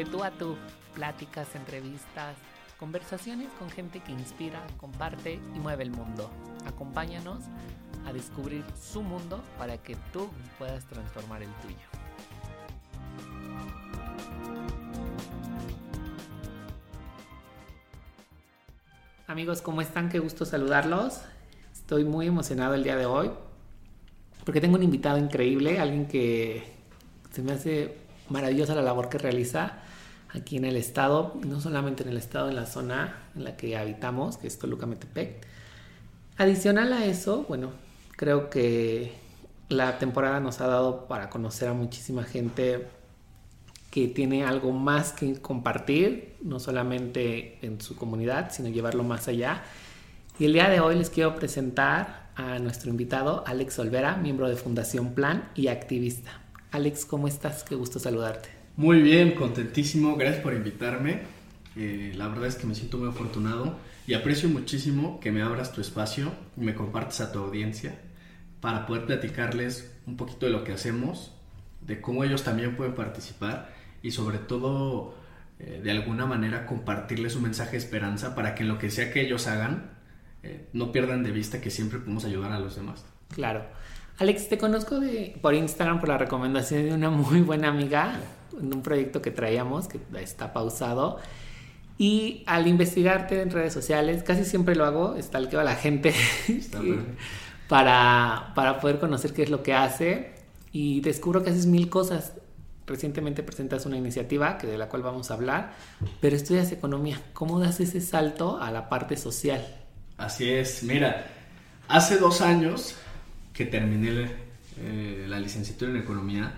de tú a tú, pláticas, entrevistas, conversaciones con gente que inspira, comparte y mueve el mundo. Acompáñanos a descubrir su mundo para que tú puedas transformar el tuyo. Amigos, ¿cómo están? Qué gusto saludarlos. Estoy muy emocionado el día de hoy porque tengo un invitado increíble, alguien que se me hace maravillosa la labor que realiza aquí en el estado, no solamente en el estado, en la zona en la que habitamos, que es Toluca Metepec. Adicional a eso, bueno, creo que la temporada nos ha dado para conocer a muchísima gente que tiene algo más que compartir, no solamente en su comunidad, sino llevarlo más allá. Y el día de hoy les quiero presentar a nuestro invitado, Alex Olvera, miembro de Fundación Plan y activista. Alex, ¿cómo estás? Qué gusto saludarte. Muy bien, contentísimo, gracias por invitarme. Eh, la verdad es que me siento muy afortunado y aprecio muchísimo que me abras tu espacio y me compartas a tu audiencia para poder platicarles un poquito de lo que hacemos, de cómo ellos también pueden participar y sobre todo eh, de alguna manera compartirles un mensaje de esperanza para que en lo que sea que ellos hagan eh, no pierdan de vista que siempre podemos ayudar a los demás. Claro. Alex, te conozco de, por Instagram por la recomendación de una muy buena amiga un proyecto que traíamos que está pausado. Y al investigarte en redes sociales, casi siempre lo hago, stalkeo a la gente para, para poder conocer qué es lo que hace. Y descubro que haces mil cosas recientemente presentas una iniciativa que de la cual vamos a hablar, pero estudias economía. ¿Cómo das ese salto a la parte social? Así es, mira, hace dos años que terminé eh, la licenciatura en economía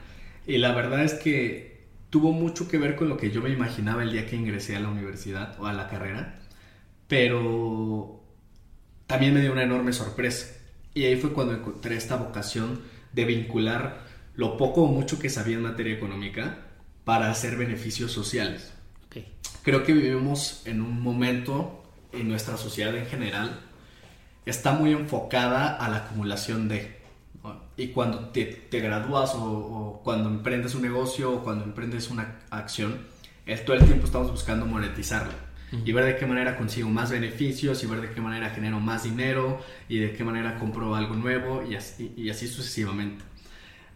y la verdad es que tuvo mucho que ver con lo que yo me imaginaba el día que ingresé a la universidad o a la carrera, pero también me dio una enorme sorpresa y ahí fue cuando encontré esta vocación de vincular lo poco o mucho que sabía en materia económica para hacer beneficios sociales. Creo que vivimos en un momento en nuestra sociedad en general está muy enfocada a la acumulación de. Y cuando te, gradúas o, cuando emprendes un negocio o cuando emprendes una acción, todo el tiempo estamos buscando monetizarla y ver de qué manera consigo más beneficios y ver de qué manera genero más dinero y de qué manera compro algo nuevo y así, y así sucesivamente.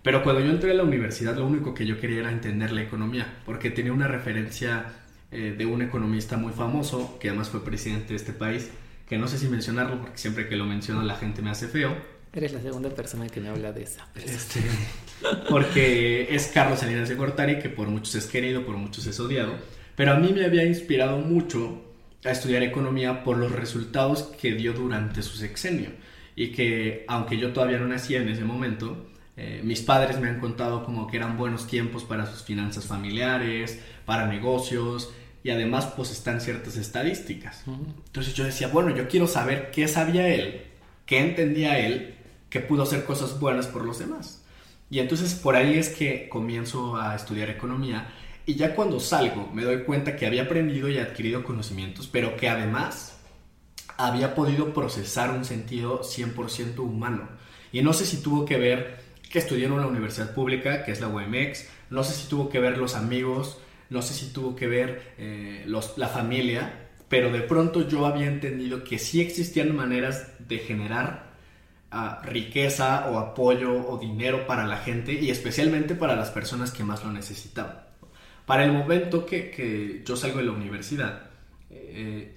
Pero cuando yo entré a la universidad lo único que yo quería era entender la economía, porque tenía una referencia eh, de un economista muy famoso, que además fue presidente de este país, que no sé si mencionarlo porque siempre que lo menciono la gente me hace feo. Eres la segunda persona que me habla de esa este, porque es Carlos Salinas de Gortari, que por muchos es querido, por muchos es odiado, pero a mí me había inspirado mucho a estudiar economía por los resultados que dio durante su sexenio. Y que aunque yo todavía no nacía en ese momento, eh, mis padres me han contado como que eran buenos tiempos para sus finanzas familiares, para negocios y además pues están ciertas estadísticas. Entonces yo decía, bueno, yo quiero saber qué sabía él, qué entendía él, que pudo hacer cosas buenas por los demás. Y entonces por ahí es que comienzo a estudiar economía y ya cuando salgo me doy cuenta que había aprendido y adquirido conocimientos, pero que además había podido procesar un sentido 100% humano. Y no sé si tuvo que ver que estudié en una universidad pública, que es la UMX. No sé si tuvo que ver los amigos, no sé si tuvo que ver eh, los, la familia, pero de pronto yo había entendido que sí existían maneras de generar ah, riqueza o apoyo o dinero para la gente y especialmente para las personas que más lo necesitaban. Para el momento que, que yo salgo de la universidad, eh,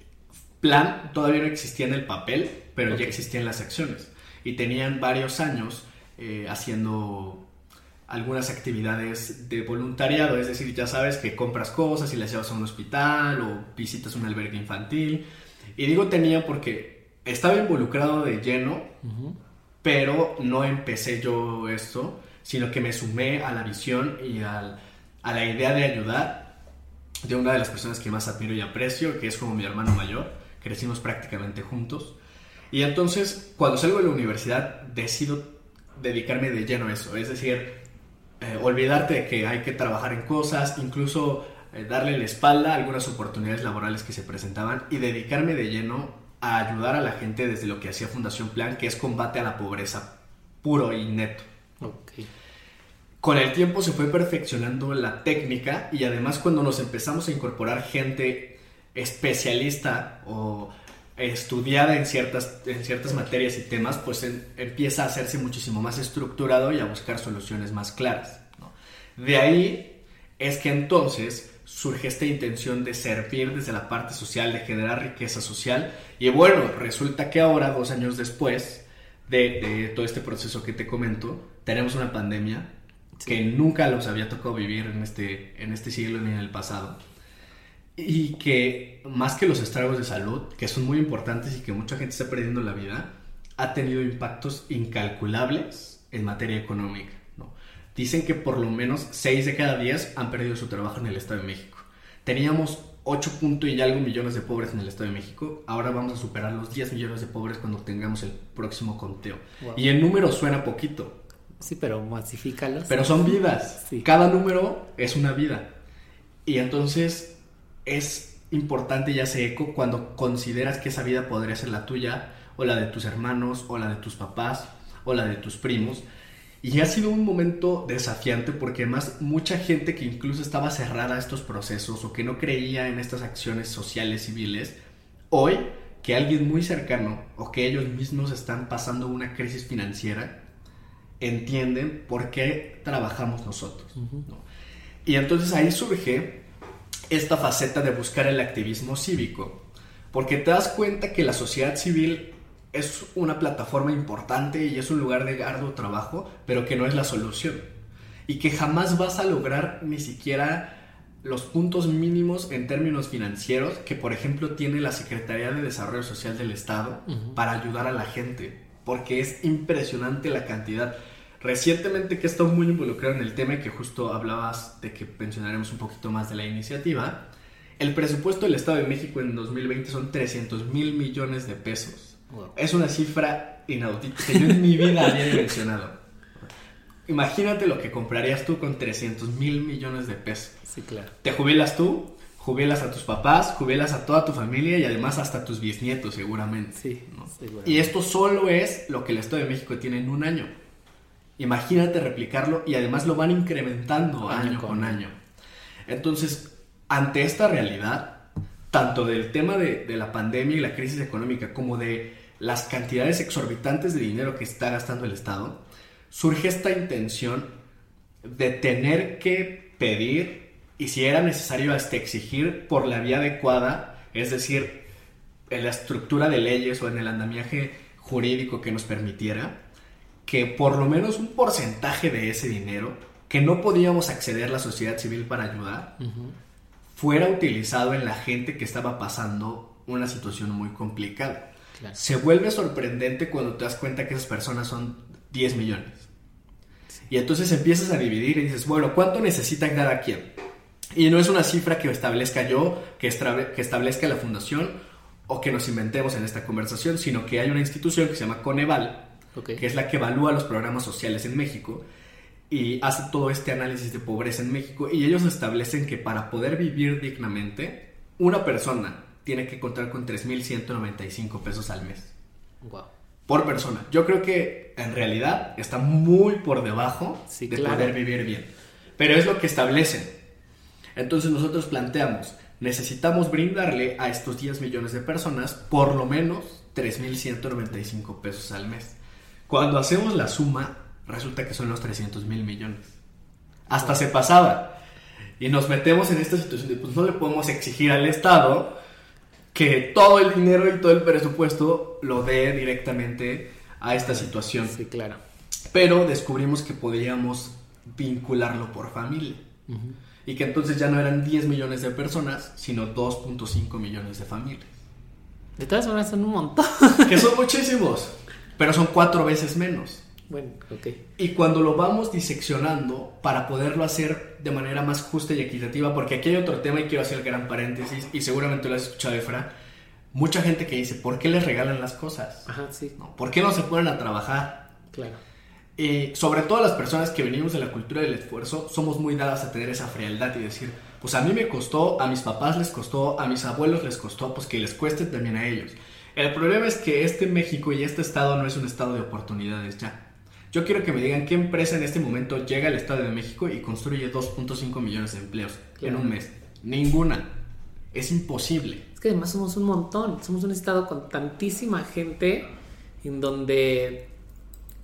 plan todavía no existía en el papel, pero ya existían las acciones y tenían varios años eh, haciendo algunas actividades de voluntariado, es decir, ya sabes que compras cosas y las llevas a un hospital o visitas un albergue infantil. Y digo tenía porque estaba involucrado de lleno, pero no empecé yo esto, sino que me sumé a la visión y a la idea de ayudar de una de las personas que más admiro y aprecio, que es como mi hermano mayor. Crecimos prácticamente juntos. Y entonces, cuando salgo de la universidad, decido dedicarme de lleno a eso. Es decir, eh, olvidarte de que hay que trabajar en cosas, incluso eh, darle la espalda a algunas oportunidades laborales que se presentaban y dedicarme de lleno a ayudar a la gente desde lo que hacía Fundación Plan, que es combate a la pobreza puro y neto. con el tiempo se fue perfeccionando la técnica y además cuando nos empezamos a incorporar gente especialista o estudiada en ciertas, en ciertas materias y temas, pues empieza a hacerse muchísimo más estructurado y a buscar soluciones más claras. De ahí es que entonces surge esta intención de servir desde la parte social, de generar riqueza social. Y bueno, resulta que ahora, dos años después de, de todo este proceso que te comento, tenemos una pandemia que nunca los había tocado vivir en este, en este siglo ni en el pasado. Y que más que los estragos de salud, que son muy importantes y que mucha gente está perdiendo la vida, ha tenido impactos incalculables en materia económica. Dicen que por lo menos 6 de cada 10 han perdido su trabajo en el Estado de México. Teníamos 8 puntos y algo millones de pobres en el Estado de México. Ahora vamos a superar los 10 millones de pobres cuando tengamos el próximo conteo. Y el número suena poquito, Sí, pero masifícalos. Pero son vidas. Cada número es una vida. Y entonces es importante y hace eco cuando consideras que esa vida podría ser la tuya, o la de tus hermanos, o la de tus papás, o la de tus primos. Y ha sido un momento desafiante porque además mucha gente que incluso estaba cerrada a estos procesos o que no creía en estas acciones sociales civiles, hoy que alguien muy cercano o que ellos mismos están pasando una crisis financiera, entienden por qué trabajamos nosotros. Y entonces ahí surge esta faceta de buscar el activismo cívico, porque te das cuenta que la sociedad civil es una plataforma importante y es un lugar de arduo trabajo, pero que no es la solución. Y que jamás vas a lograr ni siquiera los puntos mínimos en términos financieros que, por ejemplo, tiene la Secretaría de Desarrollo Social del Estado para ayudar a la gente, porque es impresionante la cantidad. Recientemente que he estado muy involucrado en el tema y que justo hablabas de que pensionaremos un poquito más de la iniciativa, el presupuesto del Estado de México en 2020 son 300 mil millones de pesos. Es una cifra inaudita que yo en mi vida había dimensionado. Imagínate lo que comprarías tú con 300 mil millones de pesos. Sí, claro. Te jubilas tú, jubilas a tus papás, jubilas a toda tu familia y además hasta tus bisnietos seguramente. Sí, Y esto solo es lo que el Estado de México tiene en un año. Imagínate replicarlo y además lo van incrementando año, con año. Entonces, ante esta realidad, tanto del tema de, la pandemia y la crisis económica como de las cantidades exorbitantes de dinero que está gastando el Estado, surge esta intención de tener que pedir y si era necesario hasta exigir por la vía adecuada, es decir, en la estructura de leyes o en el andamiaje jurídico que nos permitiera, que por lo menos un porcentaje de ese dinero que no podíamos acceder a la sociedad civil para ayudar fuera utilizado en la gente que estaba pasando una situación muy complicada. Se vuelve sorprendente cuando te das cuenta que esas personas son 10 millones. Y entonces empiezas a dividir y dices, bueno, ¿cuánto necesitan cada quien? Y no es una cifra que establezca yo, que, que establezca la fundación o que nos inventemos en esta conversación, sino que hay una institución que se llama Coneval, que es la que evalúa los programas sociales en México y hace todo este análisis de pobreza en México y ellos establecen que para poder vivir dignamente, una persona tiene que contar con 3.195 pesos al mes. Por persona. Yo creo que en realidad está muy por debajo de poder vivir bien. Pero es lo que establecen. Entonces nosotros planteamos, necesitamos brindarle a estos 10 millones de personas por lo menos 3.195 pesos al mes. Cuando hacemos la suma, resulta que son los 300 mil millones. Hasta se pasaba. Y nos metemos en esta situación de, pues no le podemos exigir al Estado que todo el dinero y todo el presupuesto lo dé directamente a esta situación. Sí, claro. Pero descubrimos que podíamos vincularlo por familia. Y que entonces ya no eran 10 millones de personas, sino 2.5 millones de familias. De todas formas son un montón. Que son muchísimos pero son cuatro veces menos. Bueno, ok. Y cuando lo vamos diseccionando para poderlo hacer de manera más justa y equitativa, porque aquí hay otro tema y quiero hacer gran paréntesis, y seguramente lo has escuchado, Efra, mucha gente que dice, ¿por qué les regalan las cosas? Ajá, sí. ¿Por qué no se ponen a trabajar? Claro. Y sobre todo las personas que venimos de la cultura del esfuerzo, somos muy dadas a tener esa frialdad y decir, pues a mí me costó, a mis papás les costó, a mis abuelos les costó, pues que les cueste también a ellos. El problema es que este México y este estado no es un estado de oportunidades ya. Yo quiero que me digan qué empresa en este momento llega al Estado de México y construye 2.5 millones de empleos en un mes. Ninguna. Es imposible. Es que además somos un montón. Somos un estado con tantísima gente en donde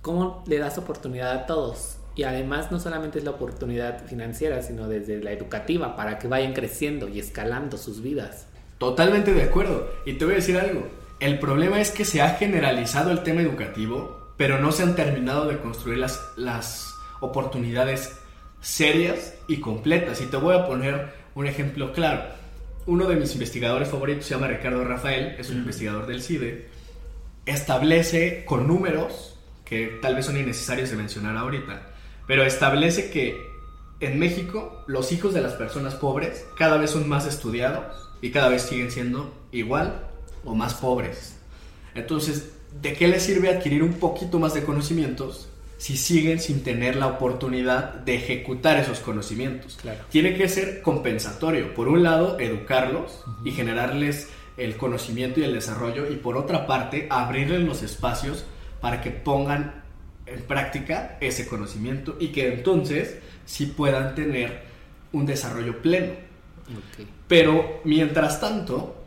cómo le das oportunidad a todos. Y además no solamente es la oportunidad financiera, sino desde la educativa para que vayan creciendo y escalando sus vidas. Totalmente de acuerdo. Y te voy a decir algo. El problema es que se ha generalizado el tema educativo, pero no se han terminado de construir las, las oportunidades serias y completas. Y te voy a poner un ejemplo claro. Uno de mis investigadores favoritos se llama Ricardo Rafael, es un investigador del CIDE, establece con números, que tal vez son innecesarios de mencionar ahorita, pero establece que en México los hijos de las personas pobres cada vez son más estudiados y cada vez siguen siendo igual o más pobres. Entonces, ¿de qué les sirve adquirir un poquito más de conocimientos si siguen sin tener la oportunidad de ejecutar esos conocimientos? Claro. Tiene que ser compensatorio. Por un lado, educarlos y generarles el conocimiento y el desarrollo y por otra parte, abrirles los espacios para que pongan en práctica ese conocimiento y que entonces sí puedan tener un desarrollo pleno. Ok. Pero mientras tanto,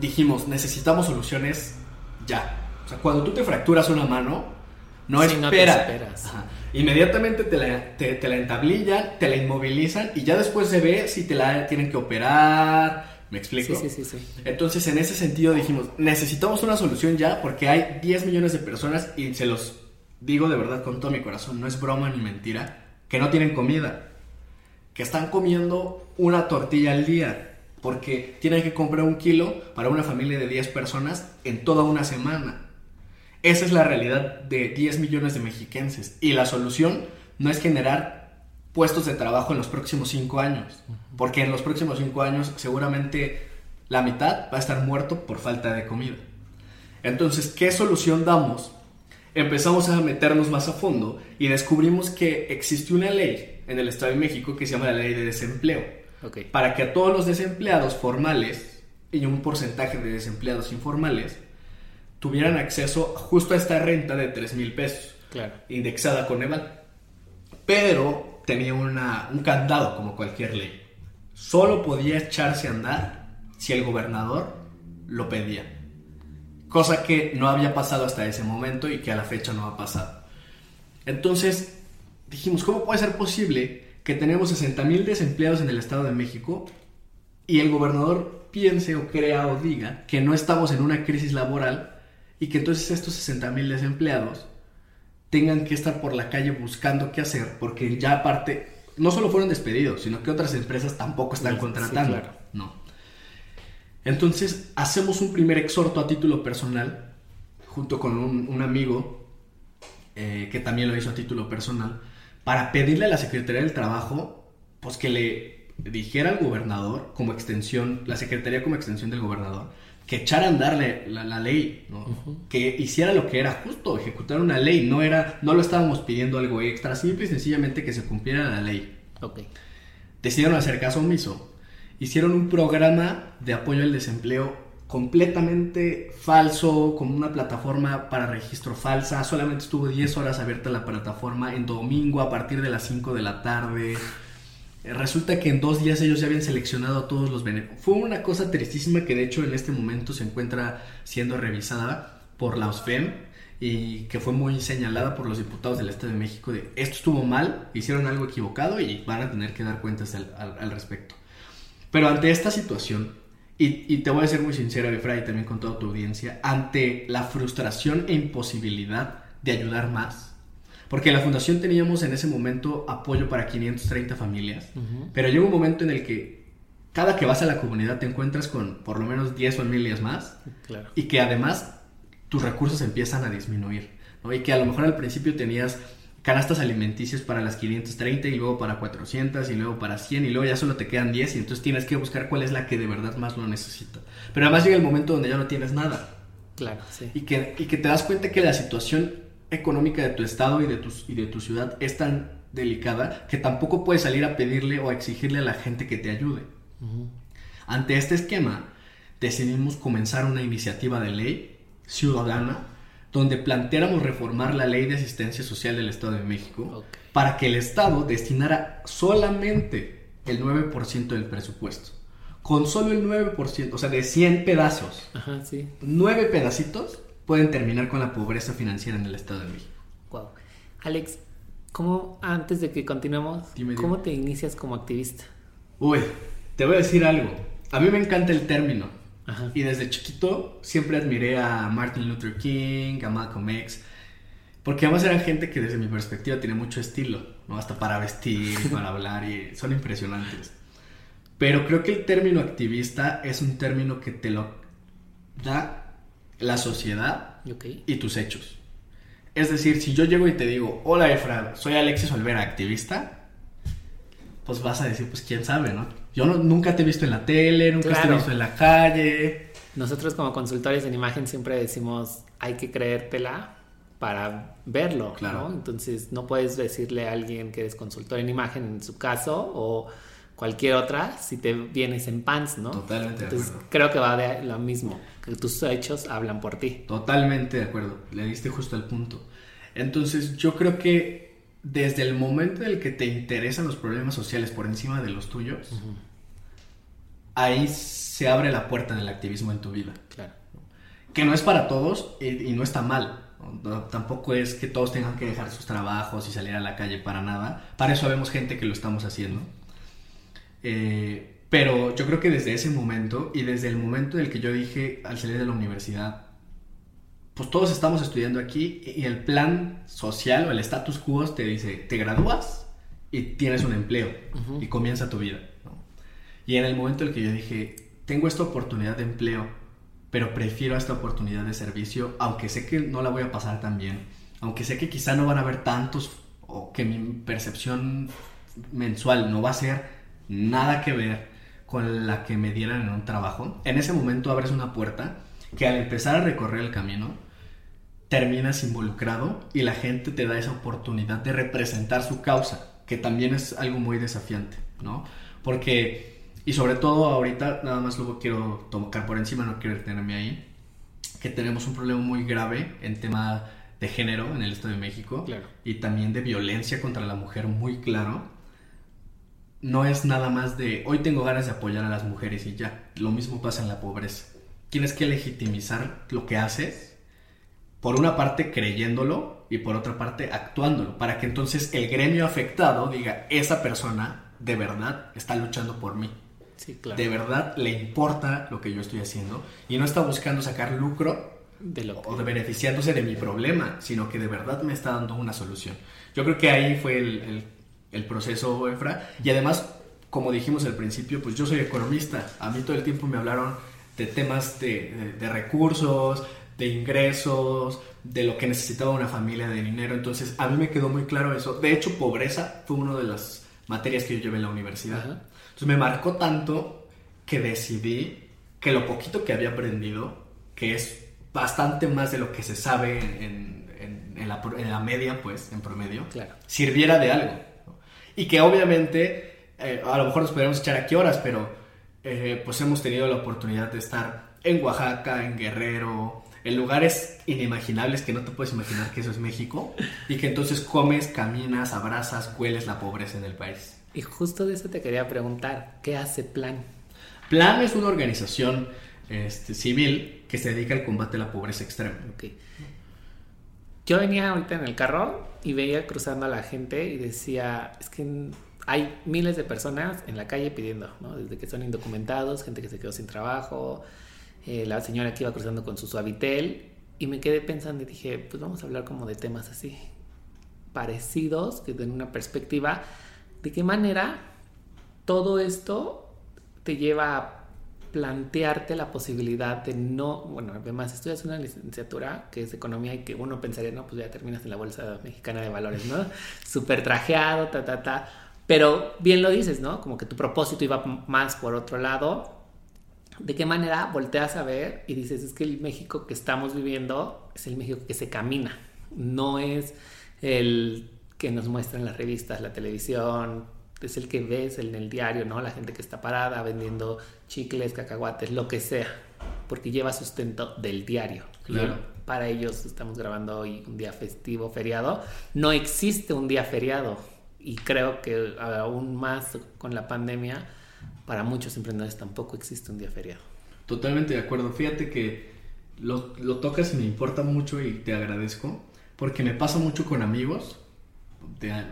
dijimos, necesitamos soluciones ya. O sea, cuando tú te fracturas una mano, no Sí, no espera. esperas. Ajá. Inmediatamente te la, te, te la entablillan, te la inmovilizan y ya después se ve si te la tienen que operar. ¿Me explico? Sí, sí, sí, sí. Entonces, en ese sentido dijimos, necesitamos una solución ya porque hay 10 millones de personas y se los digo de verdad con todo mi corazón, no es broma ni mentira, que no tienen comida, que están comiendo una tortilla al día porque tienen que comprar un kilo para una familia de 10 personas en toda una semana. Esa es la realidad de 10 millones de mexiquenses y la solución no es generar puestos de trabajo en los próximos 5 años, porque en los próximos 5 años seguramente la mitad va a estar muerto por falta de comida. Entonces, ¿qué solución damos? Empezamos a meternos más a fondo y descubrimos que existe una ley en el Estado de México que se llama la ley de desempleo Para que a todos los desempleados formales y un porcentaje de desempleados informales tuvieran acceso justo a esta renta de 3 mil pesos, Claro. indexada con Eval. Pero tenía una- un candado como cualquier ley. Solo podía echarse a andar si el gobernador lo pedía. Cosa que no había pasado hasta ese momento y que a la fecha no ha pasado. Entonces dijimos, ¿cómo puede ser posible que tenemos 60 mil desempleados en el Estado de México y el gobernador piense o crea o diga que no estamos en una crisis laboral y que entonces estos 60 mil desempleados tengan que estar por la calle buscando qué hacer porque ya aparte no solo fueron despedidos, sino que otras empresas tampoco están Sí, contratando. claro. No. Entonces hacemos un primer exhorto a título personal junto con un, un amigo eh, que también lo hizo a título personal para pedirle a la Secretaría del Trabajo pues que le dijera al gobernador como extensión, la Secretaría como extensión del gobernador, que echara a andar la, ley, ¿no? que hiciera lo que era justo, ejecutar una ley, no era, no lo estábamos pidiendo algo extra, simple y sencillamente que se cumpliera la ley. Ok. Decidieron hacer caso omiso, hicieron un programa de apoyo al desempleo completamente falso, con una plataforma para registro falsa, solamente estuvo 10 horas abierta la plataforma en domingo a partir de las 5 de la tarde. Eh, Resulta que en dos días ellos ya habían seleccionado a todos los beneficios. Fue una cosa tristísima que de hecho en este momento se encuentra siendo revisada por la OSFEM y que fue muy señalada por los diputados del Estado de México de esto estuvo mal, hicieron algo equivocado y van a tener que dar cuentas al, al- al respecto. Pero ante esta situación, y, y te voy a ser muy sincero, Efra, y también con toda tu audiencia, ante la frustración e imposibilidad de ayudar más, porque en la fundación teníamos en ese momento apoyo para 530 familias, Ujú. pero llega un momento en el que cada que vas a la comunidad te encuentras con por lo menos 10 familias más Claro. y que además tus recursos empiezan a disminuir, ¿no? Y que a lo mejor al principio tenías canastas alimenticias para las 530 y luego para 400 y luego para 100 y luego ya solo te quedan 10 y entonces tienes que buscar cuál es la que de verdad más lo necesita. Pero además llega el momento donde ya no tienes nada Claro, sí. y que, y que te das cuenta que la situación económica de tu estado y de tu, y de tu ciudad es tan delicada que tampoco puedes salir a pedirle o a exigirle a la gente que te ayude. Ante este esquema, decidimos comenzar una iniciativa de ley ciudadana donde planteáramos reformar la ley de asistencia social del Estado de México para que el Estado destinara solamente el 9% del presupuesto. Con solo el 9%, o sea, de 100 pedazos, Ajá, sí. 9 pedacitos pueden terminar con la pobreza financiera en el Estado de México. Wow. Alex, ¿cómo, antes de que continuemos, Dime, cómo te inicias como activista? Uy, te voy a decir algo. A mí me encanta el término. Ajá. Y desde chiquito siempre admiré a Martin Luther King, a Malcolm X, porque además eran gente que desde mi perspectiva tiene mucho estilo, ¿no? Hasta para vestir, y para hablar, y son impresionantes. Pero creo que el término activista es un término que te lo da la sociedad Ok. y tus hechos. Es decir, si yo llego y te digo, hola Efra, soy Alexis Olvera, activista, pues vas a decir, pues quién sabe, ¿no? Yo no- nunca te he visto en la tele, nunca te he visto en la calle. Nosotros como consultores en imagen siempre decimos hay que creértela para verlo, Claro. ¿no? Entonces no puedes decirle a alguien que eres consultor en imagen en su caso o cualquier otra si te vienes en pants, ¿no? Totalmente de Entonces acuerdo. creo que va de lo mismo, que tus hechos hablan por ti. Totalmente de acuerdo, le diste justo al punto. Entonces yo creo que desde el momento en el que te interesan los problemas sociales por encima de los tuyos, ahí se abre la puerta del activismo en tu vida. Claro. Que no es para todos y, y no está mal. No, tampoco es que todos tengan que dejar sus trabajos y salir a la calle para nada. Para eso vemos gente que lo estamos haciendo. Eh, pero yo creo que desde ese momento y desde el momento en el que yo dije al salir de la universidad, pues todos estamos estudiando aquí y el plan social o el status quo te dice, te gradúas y tienes un empleo y comienza tu vida. Y en el momento en el que yo dije, tengo esta oportunidad de empleo, pero prefiero esta oportunidad de servicio, aunque sé que no la voy a pasar tan bien, aunque sé que quizá no van a haber tantos o que mi percepción mensual no va a ser nada que ver con la que me dieran en un trabajo, en ese momento abres una puerta que al empezar a recorrer el camino, terminas involucrado y la gente te da esa oportunidad de representar su causa, que también es algo muy desafiante, ¿no? Porque, y sobre todo ahorita, nada más luego quiero tocar por encima, no quiero detenerme ahí, que tenemos un problema muy grave en tema de género en el Estado de México Claro. y también de violencia contra la mujer muy claro. No es nada más de hoy tengo ganas de apoyar a las mujeres y ya. Lo mismo pasa en la pobreza. Tienes que legitimizar lo que haces, por una parte creyéndolo y por otra parte actuándolo, para que entonces el gremio afectado diga, esa persona de verdad está luchando por mí. Sí, claro. De verdad le importa lo que yo estoy haciendo y no está buscando sacar lucro De lo o de beneficiándose de mi problema, sino que de verdad me está dando una solución. Yo creo que ahí fue el, el- el proceso, Efra. Y además, como dijimos al principio, pues yo soy economista. A mí todo el tiempo me hablaron de temas de, de- de recursos, de ingresos, de lo que necesitaba una familia de dinero. Entonces, a mí me quedó muy claro eso. De hecho, pobreza fue una de las materias que yo llevé en la universidad. Ajá. Entonces me marcó tanto que decidí que lo poquito que había aprendido, que es bastante más de lo que se sabe en, en- en la, pro- en la media, pues, en promedio, Claro. sirviera de algo. Y que obviamente, eh, a lo mejor nos podríamos echar aquí horas, pero eh, pues hemos tenido la oportunidad de estar en Oaxaca, en Guerrero, en lugares inimaginables que no te puedes imaginar que eso es México, y que entonces comes, caminas, abrazas, hueles la pobreza en el país. Y justo de eso te quería preguntar, ¿qué hace Plan? Plan es una organización este, civil que se dedica al combate a la pobreza extrema. Ok. Yo venía ahorita en el carro y veía cruzando a la gente y decía, es que hay miles de personas en la calle pidiendo, ¿no? Desde que son indocumentados, gente que se quedó sin trabajo, eh, la señora que iba cruzando con su suavitel y me quedé pensando y dije, pues vamos a hablar como de temas así parecidos, que den una perspectiva de qué manera todo esto te lleva a plantearte la posibilidad de no, bueno, además estudias una licenciatura que es economía y que uno pensaría, no, pues ya terminas en la Bolsa Mexicana de Valores, ¿no? Súper trajeado, ta, ta, ta. Pero bien lo dices, ¿no? Como que tu propósito iba más por otro lado. ¿De qué manera volteas a ver y dices, es que el México que estamos viviendo es el México que se camina, no es el que nos muestran las revistas, la televisión, es el que ves en el diario, ¿no? La gente que está parada vendiendo chicles, cacahuates, lo que sea. porque lleva sustento del diario. Claro. para ellos estamos grabando hoy un día festivo, feriado. No existe un día feriado y creo que aún más con la pandemia, para muchos emprendedores tampoco existe un día feriado. Totalmente de acuerdo. Fíjate que lo, lo tocas y me importa mucho y te agradezco, porque me pasa mucho con amigos de-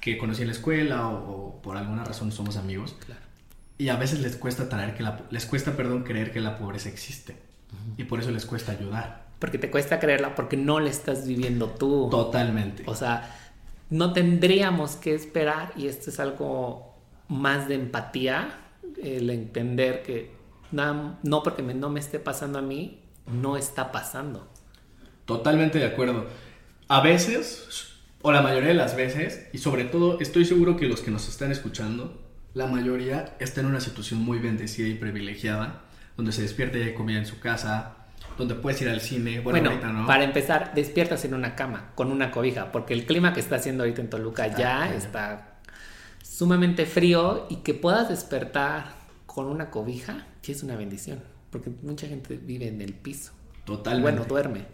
que conocí en la escuela o, o por alguna razón somos amigos. Claro. Y a veces les cuesta traer que la, les cuesta, perdón, creer que la pobreza existe. Y por eso les cuesta ayudar. Porque te cuesta creerla porque no la estás viviendo tú. Totalmente. O sea, no tendríamos que esperar, y esto es algo más de empatía, el entender que nada- no porque me- no me esté pasando a mí, no está pasando. Totalmente de acuerdo. A veces, o la mayoría de las veces, y sobre todo estoy seguro que los que nos están escuchando, la mayoría está en una situación muy bendecida y privilegiada, donde se despierta y hay comida en su casa, donde puedes ir al cine. Bueno, Bueno, ahorita no. para empezar, despiertas en una cama con una cobija, porque el clima que está haciendo ahorita en Toluca ya Ah, está sumamente frío y que puedas despertar con una cobija, sí es una bendición, porque mucha gente vive en el piso. Totalmente. Bueno, duerme.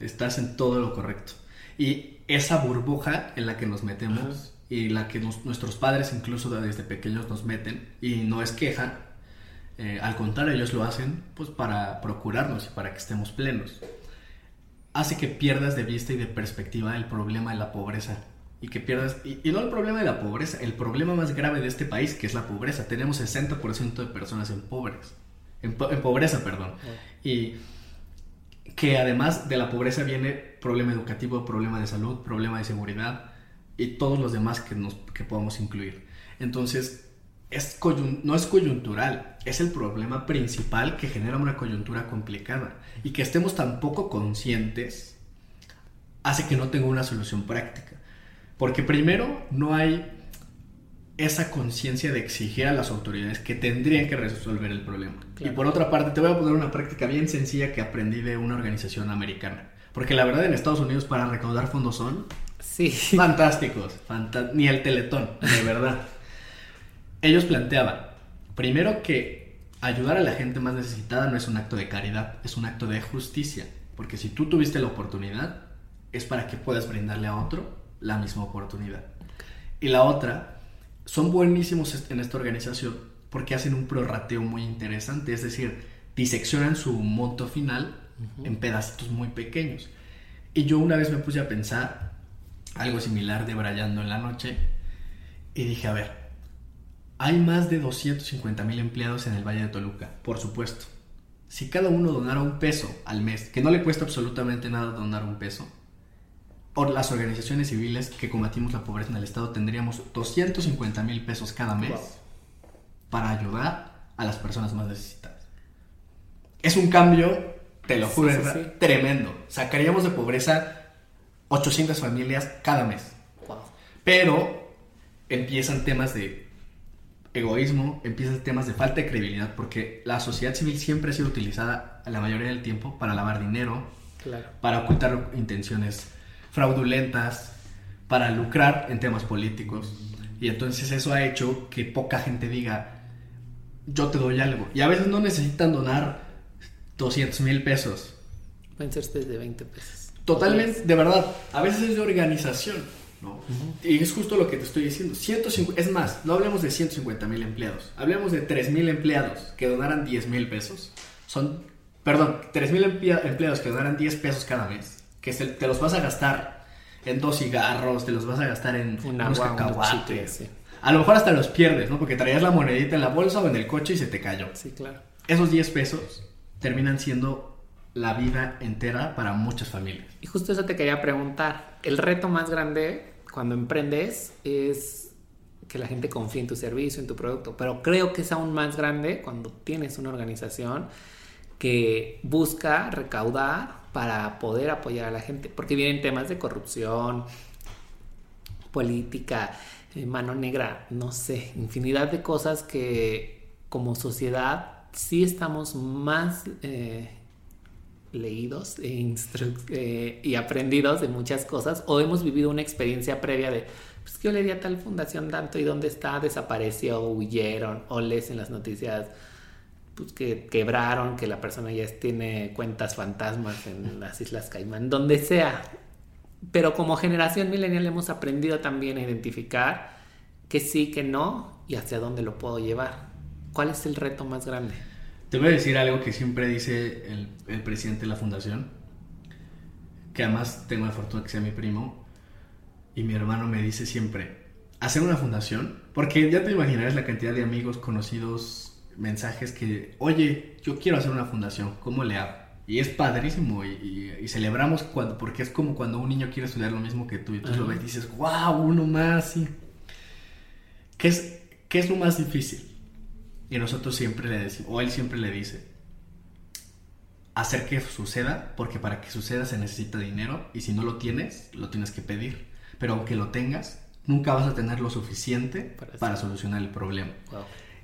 Estás en todo lo correcto. Y esa burbuja en la que nos metemos Ajá. y la que nos- nuestros padres incluso desde pequeños nos meten y no es queja, eh, al contrario ellos lo hacen pues para procurarnos y para que estemos plenos. Hace que pierdas de vista y de perspectiva el problema de la pobreza. Y que pierdas, y, y no el problema de la pobreza, el problema más grave de este país que es la pobreza. Tenemos 60% de personas en pobres. En, po- en pobreza, perdón. Y que además de la pobreza viene problema educativo, problema de salud, problema de seguridad y todos los demás que, nos, que podamos incluir. Entonces, es no es coyuntural, es el problema principal que genera una coyuntura complicada y que estemos tan poco conscientes hace que no tenga una solución práctica. Porque primero no hay esa conciencia de exigir a las autoridades que tendrían que resolver el problema. Claro. Y por otra parte, te voy a poner una práctica bien sencilla que aprendí de una organización americana. Porque la verdad en Estados Unidos para recaudar fondos son Sí. fantásticos. fanta- ni el teletón, de verdad. Ellos planteaban, primero que ayudar a la gente más necesitada no es un acto de caridad, es un acto de justicia. Porque si tú tuviste la oportunidad, es para que puedas brindarle a otro la misma oportunidad. Y la otra, son buenísimos en esta organización porque hacen un prorrateo muy interesante, es decir, diseccionan su monto final en pedacitos muy pequeños. Y yo una vez me puse a pensar algo similar de Brayando en la noche y dije, a ver, hay más de 250 mil empleados en el Valle de Toluca, por supuesto. Si cada uno donara un peso al mes, que no le cuesta absolutamente nada donar un peso, por las organizaciones civiles que combatimos la pobreza en el Estado tendríamos 250 mil pesos cada mes Wow. para ayudar a las personas más necesitadas. Es un cambio, te lo juro, sí. tremendo. Sacaríamos de pobreza 800 familias cada mes. Wow. Pero empiezan temas de egoísmo, empiezan temas de falta de credibilidad, porque la sociedad civil siempre ha sido utilizada la mayoría del tiempo para lavar dinero, Claro. para ocultar intenciones fraudulentas, para lucrar en temas políticos. Y entonces eso ha hecho que poca gente diga, yo te doy algo. Y a veces no necesitan donar 200 mil pesos. Pueden ser desde 20 pesos. Totalmente, de verdad, a veces es de organización, ¿no? Y es justo lo que te estoy diciendo. 150, es más, no hablemos de 150 mil empleados, hablemos de 3 mil empleados que donaran 10 mil pesos. Son, perdón, 3 mil empleados que donaran 10 pesos cada mes, que se- te los vas a gastar en dos cigarros, te los vas a gastar en Un unos agua, cacahuates. A lo mejor hasta los pierdes, ¿no? Porque traías la monedita en la bolsa o en el coche y se te cayó. Sí, claro. Esos 10 pesos terminan siendo la vida entera para muchas familias. Y justo eso te quería preguntar. El reto más grande cuando emprendes es que la gente confíe en tu servicio, en tu producto. Pero creo que es aún más grande cuando tienes una organización que busca recaudar para poder apoyar a la gente. Porque vienen temas de corrupción, política, eh, mano negra, no sé, infinidad de cosas que como sociedad sí estamos más eh, leídos e eh, y aprendidos de muchas cosas o hemos vivido una experiencia previa de pues que yo le di a tal fundación tanto y dónde está, desapareció, huyeron o lees en las noticias pues, que quebraron, que la persona ya tiene cuentas fantasmas en las Islas Caimán, donde sea. Pero como generación millennial hemos aprendido también a identificar que sí, que no y hacia dónde lo puedo llevar. ¿Cuál es el reto más grande? Te voy a decir algo que siempre dice el, el presidente de la fundación, que además tengo la fortuna que sea mi primo, y mi hermano me dice siempre, hacer una fundación, porque ya te imaginarás la cantidad de amigos, conocidos, mensajes que, oye, yo quiero hacer una fundación, ¿cómo le hago? Y es padrísimo y, celebramos cuando, porque es como cuando un niño quiere estudiar lo mismo que tú y tú lo ves y dices, wow, uno más. Sí. ¿Qué, es, ¿Qué es lo más difícil? Y nosotros siempre le decimos, o él siempre le dice, hacer que suceda, porque para que suceda se necesita dinero y si no lo tienes, lo tienes que pedir. Pero aunque lo tengas, nunca vas a tener lo suficiente para, solucionar el problema.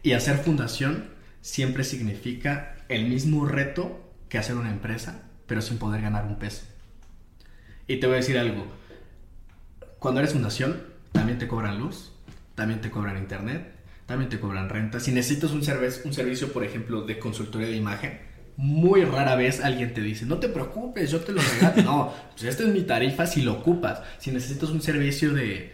Y hacer fundación siempre significa el mismo reto que hacer una empresa, pero sin poder ganar un peso. Y te voy a decir algo, cuando eres fundación, también te cobran luz, también te cobran internet, también te cobran renta. Si necesitas un, un servicio, por ejemplo, de consultoría de imagen, muy rara vez alguien te dice, no te preocupes, yo te lo regalo. No, pues esta es mi tarifa si lo ocupas. Si necesitas un servicio de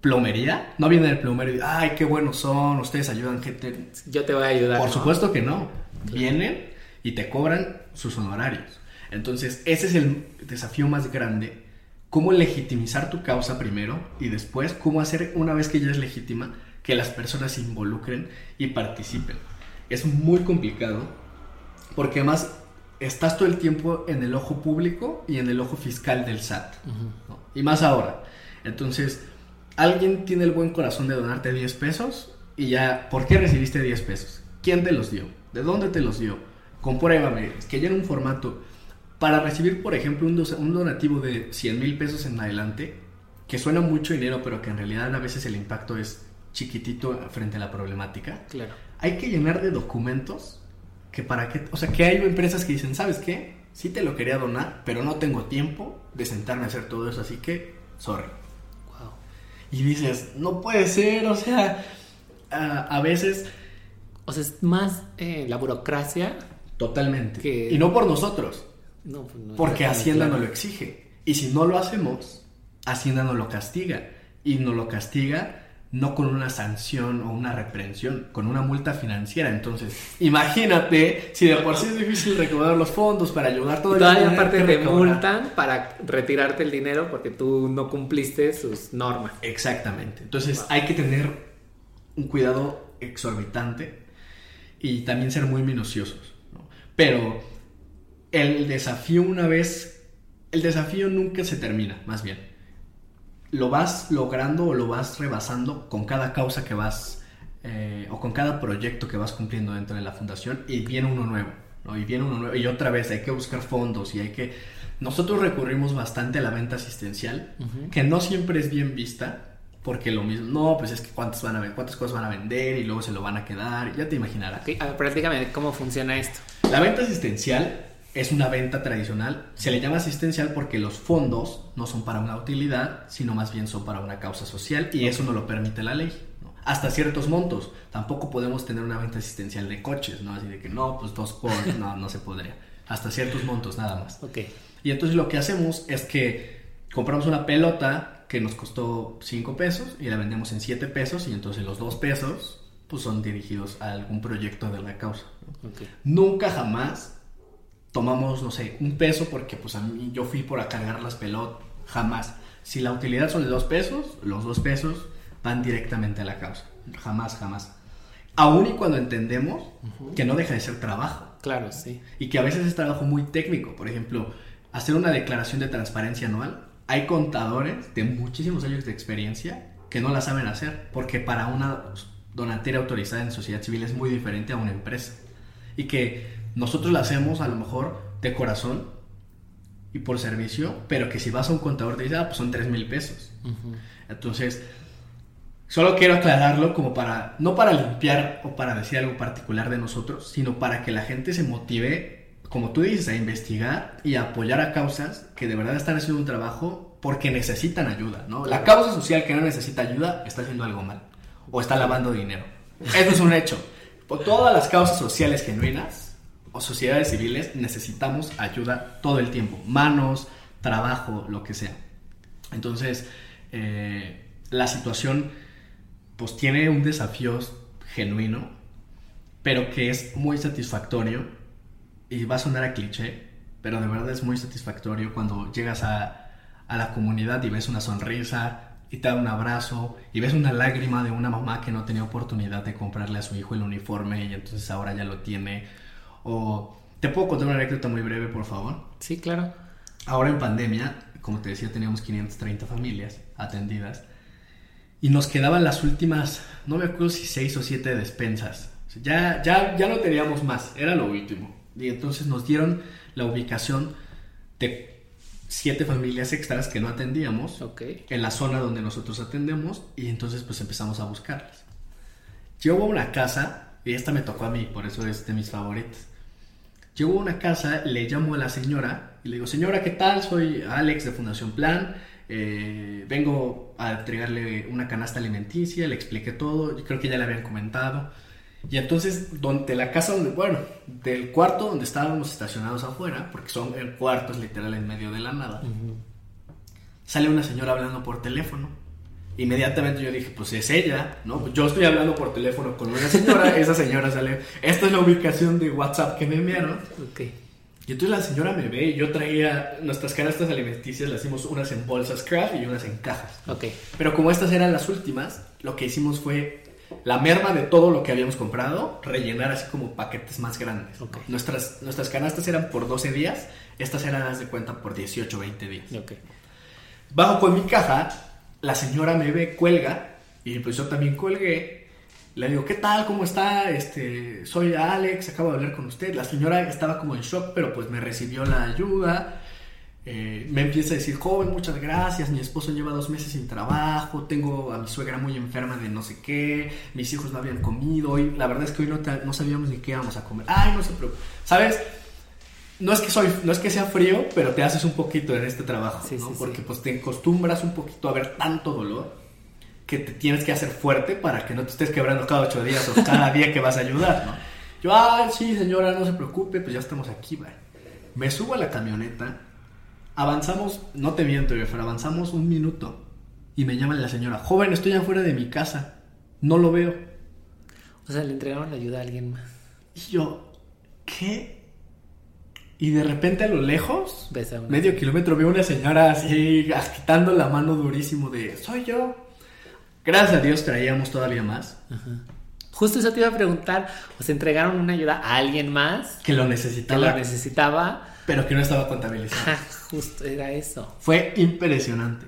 plomería, no viene el plomero y ay, qué buenos son, ustedes ayudan gente. Yo te voy a ayudar. Por supuesto que no. Vienen y te cobran sus honorarios. Entonces, ese es el desafío más grande. Cómo legitimizar tu causa primero y después cómo hacer, una vez que ya es legítima, que las personas se involucren y participen. Es muy complicado porque además estás todo el tiempo en el ojo público y en el ojo fiscal del SAT. Y más ahora. Entonces, alguien tiene el buen corazón de donarte 10 pesos y ya, ¿por qué recibiste 10 pesos? ¿Quién te los dio? ¿De dónde te los dio? Compruébame, que ya en un formato. Para recibir, por ejemplo, un, un donativo de 100 mil pesos en adelante, que suena mucho dinero, pero que en realidad a veces el impacto es chiquitito frente a la problemática. Claro. Hay que llenar de documentos que para qué, o sea, que hay empresas que dicen, ¿sabes qué? Sí te lo quería donar, pero no tengo tiempo de sentarme a hacer todo eso, así que, sorry. Wow. Y dices, no puede ser, o sea, a, veces... O sea, es más eh, la burocracia. Totalmente. Y no por nosotros. No, pues no porque Hacienda no lo exige. Y si no lo hacemos, Hacienda no lo castiga. Y no lo castiga no con una sanción o una reprensión, con una multa financiera. Entonces, imagínate si de por sí es difícil recaudar los fondos para ayudar todo el Todavía aparte te multan para retirarte el dinero porque tú no cumpliste sus normas. Exactamente. Entonces, hay que tener un cuidado exorbitante y también ser muy minuciosos. Pero el desafío una vez, el desafío nunca se termina, más bien lo vas logrando o lo vas rebasando con cada causa que vas eh, o con cada proyecto que vas cumpliendo dentro de la fundación y viene uno nuevo, ¿no? Y viene uno nuevo y otra vez hay que buscar fondos y hay que... Nosotros recurrimos bastante a la venta asistencial, que no siempre es bien vista, porque lo mismo, no, pues es que cuántas van a cuántas cosas van a vender y luego se lo van a quedar, ya te imaginarás. Okay, prácticamente, ¿cómo funciona esto? La venta asistencial es una venta tradicional. Se le llama asistencial porque los fondos no son para una utilidad, sino más bien son para una causa social y eso no lo permite la ley. Hasta ciertos montos. Tampoco podemos tener una venta asistencial de coches, ¿no? Así de que no, pues dos por... No, no se podría. Hasta ciertos montos nada más. Ok. Y entonces lo que hacemos es que compramos una pelota que nos costó 5 pesos y la vendemos en 7 pesos y entonces los 2 pesos pues son dirigidos a algún proyecto de la causa. Nunca jamás tomamos, no sé, un peso porque pues a mí yo fui por a cargar las pelotas, jamás. Si la utilidad son de dos pesos, los dos pesos van directamente a la causa. Jamás, jamás. Aún y cuando entendemos que no deja de ser trabajo. Claro, sí. Y que a veces es trabajo muy técnico. Por ejemplo, hacer una declaración de transparencia anual. Hay contadores de muchísimos años de experiencia que no la saben hacer. Porque para una donatera autorizada en sociedad civil es muy diferente a una empresa. Y que nosotros la hacemos a lo mejor de corazón y por servicio, pero que si vas a un contador te dice, ah, pues son 3 mil pesos. Entonces, solo quiero aclararlo como para, no para limpiar o para decir algo particular de nosotros, sino para que la gente se motive, como tú dices, a investigar y a apoyar a causas que de verdad están haciendo un trabajo porque necesitan ayuda, ¿no? La causa social que no necesita ayuda está haciendo algo mal o está lavando dinero. Eso es un hecho por todas las causas sociales genuinas o sociedades civiles necesitamos ayuda todo el tiempo, manos, trabajo, lo que sea. Entonces, eh, la situación pues tiene un desafío genuino, pero que es muy satisfactorio y va a sonar a cliché, pero de verdad es muy satisfactorio cuando llegas a, a la comunidad y ves una sonrisa, y te da un abrazo y ves una lágrima de una mamá que no tenía oportunidad de comprarle a su hijo el uniforme y entonces ahora ya lo tiene. O te puedo contar una anécdota muy breve, por favor. Sí, claro. Ahora en pandemia, como te decía, teníamos 530 familias atendidas y nos quedaban las últimas, no me acuerdo si 6 o 7 despensas. Ya, ya, ya no teníamos más, era lo último. Y entonces nos dieron la ubicación de siete familias extras que no atendíamos en la zona donde nosotros atendemos y entonces pues empezamos a buscarlas. Llego a una casa, y esta me tocó a mí, por eso es de mis favoritas. Llego a una casa, le llamo a la señora y le digo, señora, ¿qué tal? Soy Alex de Fundación Plan. Eh, vengo a entregarle una canasta alimenticia, le expliqué todo, yo creo que ya le habían comentado. Y entonces, donde la casa donde, bueno, del cuarto donde estábamos estacionados afuera, porque son el cuarto es literal en medio de la nada, sale una señora hablando por teléfono. Inmediatamente yo dije, pues es ella, ¿no? Yo estoy hablando por teléfono con una señora, esa señora sale, esta es la ubicación de WhatsApp que me enviaron. Okay. Y entonces la señora me ve y yo traía nuestras canastas alimenticias, las hicimos unas en bolsas craft y unas en cajas. Okay. Pero como estas eran las últimas, lo que hicimos fue la merma de todo lo que habíamos comprado, rellenar así como paquetes más grandes. Nuestras, nuestras canastas eran por 12 días, estas eran, las de cuenta, por 18 o 20 días. Bajo con mi caja, la señora me ve, cuelga, y pues yo también colgué. Le digo, ¿qué tal? ¿Cómo está? Este, soy Alex, acabo de hablar con usted. La señora estaba como en shock, pero pues me recibió la ayuda. Eh, me empieza a decir, joven, muchas gracias, mi esposo lleva dos meses sin trabajo, tengo a mi suegra muy enferma de no sé qué, mis hijos no habían comido, y la verdad es que hoy no, no sabíamos ni qué íbamos a comer. Ay, no se preocupe. ¿Sabes? No es, que soy, no es que sea frío, pero te haces un poquito en este trabajo, ¿no? Porque pues te acostumbras un poquito a ver tanto dolor que te tienes que hacer fuerte para que no te estés quebrando cada ocho días o cada día que vas a ayudar, ¿no? Yo, ay, sí, señora, no se preocupe, pues ya estamos aquí, ¿vale? Me subo a la camioneta Avanzamos, no te miento, pero avanzamos un minuto y me llama la señora, joven, estoy afuera de mi casa, no lo veo. O sea, le entregaron la ayuda a alguien más. Y yo, ¿qué? Y de repente a lo lejos, medio kilómetro, veo una señora así agitando la mano durísimo de, soy yo. Gracias a Dios traíamos todavía más. Justo eso te iba a preguntar, ¿os entregaron una ayuda a alguien más? Que lo necesitaba. Que lo necesitaba. Pero que no estaba contabilizado. Justo era eso. Fue impresionante.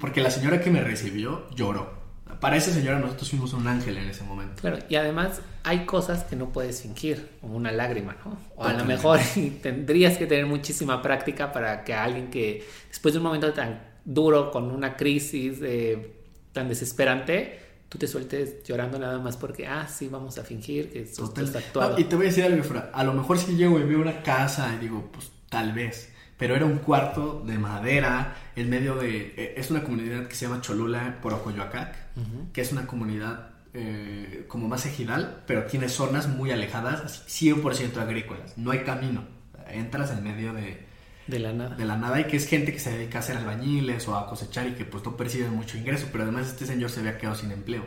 porque la señora que me recibió lloró. Para esa señora nosotros fuimos un ángel en ese momento. Claro, y además hay cosas que no puedes fingir, como una lágrima, ¿no? O a lo mejor tendrías que tener muchísima práctica para que alguien que después de un momento tan duro, con una crisis tan desesperante, tú te sueltes llorando nada más porque, ah, sí, vamos a fingir que esto está actuado. y te voy a decir algo, Fra. A lo mejor si llego y veo una casa y digo, pues tal vez pero era un cuarto de madera en medio de... Eh, es una comunidad que se llama Cholula por Ocoyoacac, que es una comunidad eh, como más ejidal, pero tiene zonas muy alejadas, 100% agrícolas, no hay camino, entras en medio de... De la nada. De la nada y que es gente que se dedica a hacer albañiles o a cosechar y que pues no perciben mucho ingreso, pero además este señor se había quedado sin empleo.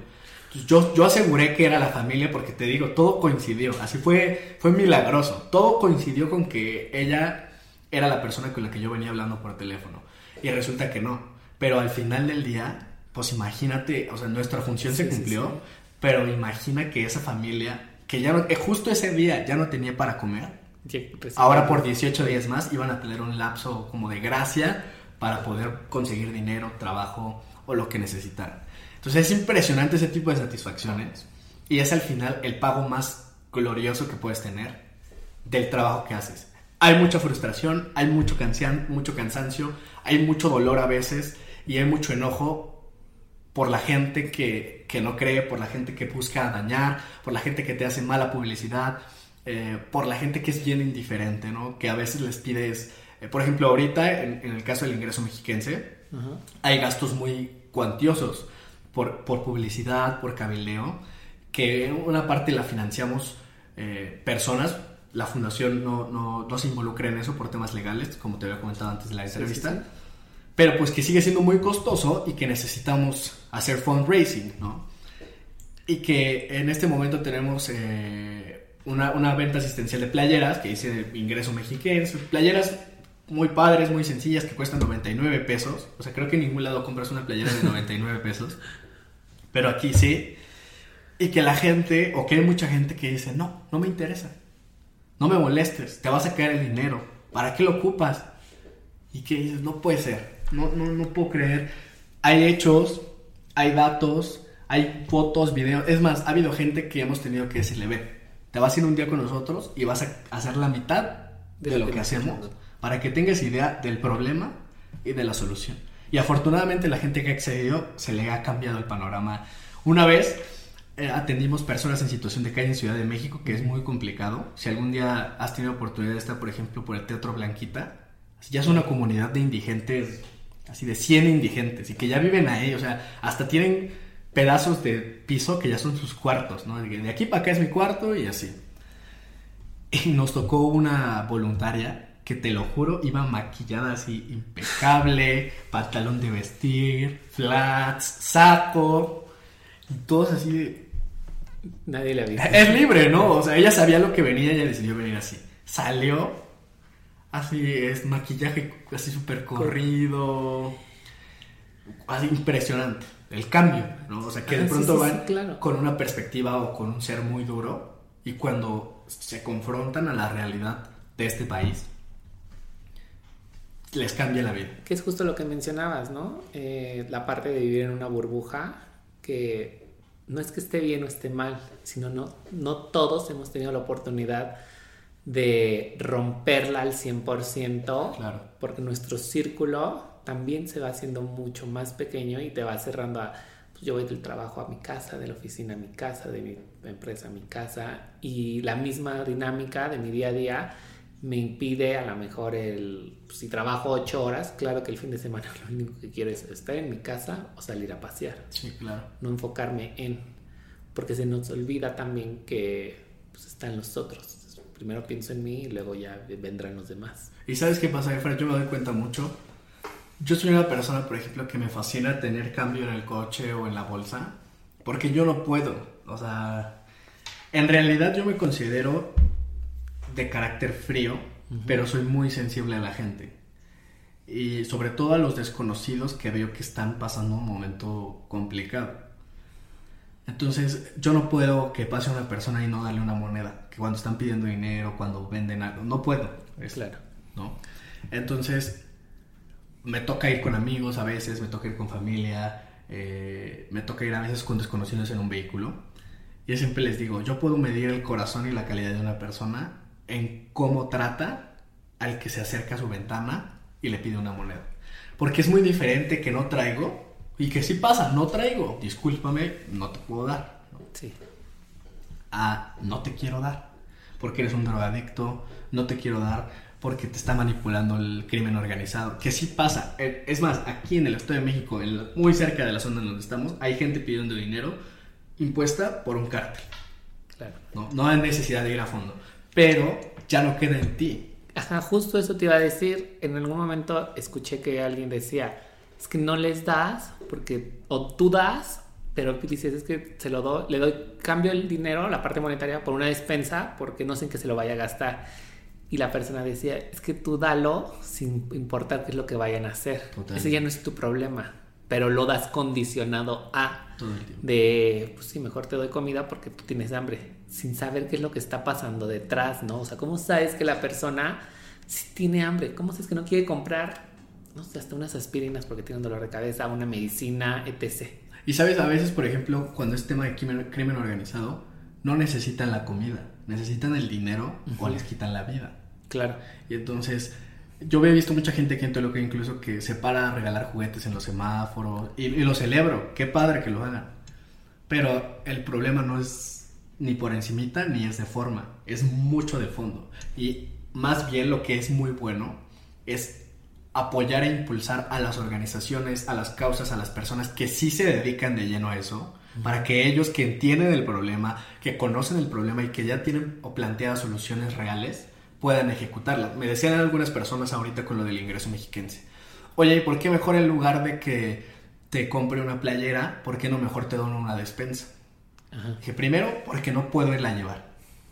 Entonces yo, yo aseguré que era la familia porque te digo, todo coincidió, así fue, fue milagroso, todo coincidió con que ella era la persona con la que yo venía hablando por teléfono. Y resulta que no. Pero al final del día, pues imagínate, o sea, nuestra función se cumplió, pero imagina que esa familia, que ya no, eh, justo ese día ya no tenía para comer, pues, ahora por 18 días más iban a tener un lapso como de gracia para poder conseguir dinero, trabajo o lo que necesitaran. Entonces es impresionante ese tipo de satisfacciones y es al final el pago más glorioso que puedes tener del trabajo que haces. Hay mucha frustración, hay mucho, mucho cansancio, hay mucho dolor a veces y hay mucho enojo por la gente que, no cree, por la gente que busca dañar, por la gente que te hace mala publicidad, eh, por la gente que es bien indiferente, ¿no? Que a veces les pides, eh, por ejemplo, ahorita en, el caso del ingreso mexiquense, hay gastos muy cuantiosos por, por publicidad, por cabildeo que una parte la financiamos eh, personas, la fundación no, no, no, se involucra en eso por temas legales, como te había comentado antes de la entrevista, pero pues que sigue siendo muy costoso y que necesitamos hacer fundraising, ¿no? Y que en este momento tenemos eh, una, una, venta asistencial de playeras que dice ingreso mexiquense, playeras muy padres, muy sencillas, que cuestan 99 pesos, o sea, creo que en ningún lado compras una playera de 99 pesos, pero aquí sí, y que la gente, o que hay mucha gente que dice, no, no me interesa, no me molestes, te vas a caer el dinero, ¿para qué lo ocupas? Y que dices, no puede ser, no, no, no puedo creer. Hay hechos, hay datos, hay fotos, videos. Es más, ha habido gente que hemos tenido que decirle, ve, te vas a ir un día con nosotros y vas a hacer la mitad de, lo que, hacemos para que tengas idea del problema y de la solución. Y afortunadamente la gente que ha accedido se le ha cambiado el panorama. Una vez atendimos personas en situación de calle en Ciudad de México, que es muy complicado. Si algún día has tenido oportunidad de estar, por ejemplo, por el Teatro Blanquita, ya es una comunidad de indigentes, así de 100 indigentes, y que ya viven ahí, o sea, hasta tienen pedazos de piso que ya son sus cuartos, ¿no? De aquí para acá es mi cuarto y así. Y nos tocó una voluntaria que te lo juro, iba maquillada así impecable, pantalón de vestir, flats, saco, y todos así de, Nadie la vio. Es libre, ¿no? O sea, ella sabía lo que venía y ella decidió venir así. Salió, así es maquillaje así súper corrido, así impresionante. El cambio, ¿no? O sea, que de ah, pronto van con una perspectiva o con un ser muy duro y cuando se confrontan a la realidad de este país, les cambia la vida. Que es justo lo que mencionabas, ¿no? Eh, la parte de vivir en una burbuja que no es que esté bien o esté mal, sino no, no todos hemos tenido la oportunidad de romperla al 100%, claro. porque nuestro círculo también se va haciendo mucho más pequeño y te va cerrando a, pues yo voy del trabajo a mi casa, de la oficina a mi casa, de mi empresa a mi casa, y la misma dinámica de mi día a día me impide a lo mejor el, si trabajo ocho horas, claro que el fin de semana lo único que quiero es estar en mi casa o salir a pasear. Sí, claro. No enfocarme en, porque se nos olvida también que pues, están los otros. Primero pienso en mí y luego ya vendrán los demás. ¿Y sabes qué pasa, Efra? Yo me doy cuenta mucho. Yo soy una persona, por ejemplo, que me fascina tener cambio en el coche o en la bolsa, porque yo no puedo. O sea, en realidad yo me considero de carácter frío, pero soy muy sensible a la gente. Y sobre todo a los desconocidos que veo que están pasando un momento complicado. Entonces, yo no puedo que pase una persona y no darle una moneda. Que cuando están pidiendo dinero, cuando venden algo, no puedo. Es claro. ¿No? Entonces, me toca ir con amigos a veces, me toca ir con familia, eh, me toca ir a veces con desconocidos en un vehículo. Y siempre les digo, yo puedo medir el corazón y la calidad de una persona en cómo trata al que se acerca a su ventana y le pide una moneda. Porque es muy diferente que no traigo y que si pasa, no traigo, discúlpame, no te puedo dar. Sí. Ah, no te quiero dar, porque eres un drogadicto, no te quiero dar porque te está manipulando el crimen organizado. Que sí pasa. Eh, es más, aquí en el Estado de México, muy cerca de la zona en donde estamos, hay gente pidiendo dinero impuesta por un cártel. Claro. No, no hay necesidad de ir a fondo pero ya no queda en ti. Ajá, justo eso te iba a decir. En algún momento escuché que alguien decía, es que no les das, porque, o tú das, pero dices, es que se lo doy, le doy, cambio el dinero, la parte monetaria, por una despensa, porque no sé en qué se lo vaya a gastar. Y la persona decía, es que tú dalo sin importar qué es lo que vayan a hacer. Ese ya no es tu problema, pero lo das condicionado a Todo el de, pues sí, mejor te doy comida porque tú tienes hambre sin saber qué es lo que está pasando detrás, ¿no? O sea, ¿cómo sabes que la persona sí tiene hambre? ¿Cómo sabes que no quiere comprar, no sé, hasta unas aspirinas porque tiene un dolor de cabeza, una medicina, etc.? Y sabes, a veces, por ejemplo, cuando es tema de crimen, organizado, no necesitan la comida, necesitan el dinero o les quitan la vida. Claro. Y entonces, yo he visto mucha gente aquí en Toluca incluso que se para a regalar juguetes en los semáforos y, y lo celebro, qué padre que lo hagan. Pero el problema no es ni por encimita ni es de forma, es mucho de fondo. Y más bien lo que es muy bueno es apoyar e impulsar a las organizaciones, a las causas, a las personas que sí se dedican de lleno a eso, para que ellos que entienden el problema, que conocen el problema y que ya tienen o planteadas soluciones reales, puedan ejecutarlas. Me decían algunas personas ahorita con lo del ingreso mexiquense. Oye, ¿y por qué mejor en lugar de que te compre una playera, por qué no mejor te dono una despensa? Que primero, porque no puedo irla a llevar.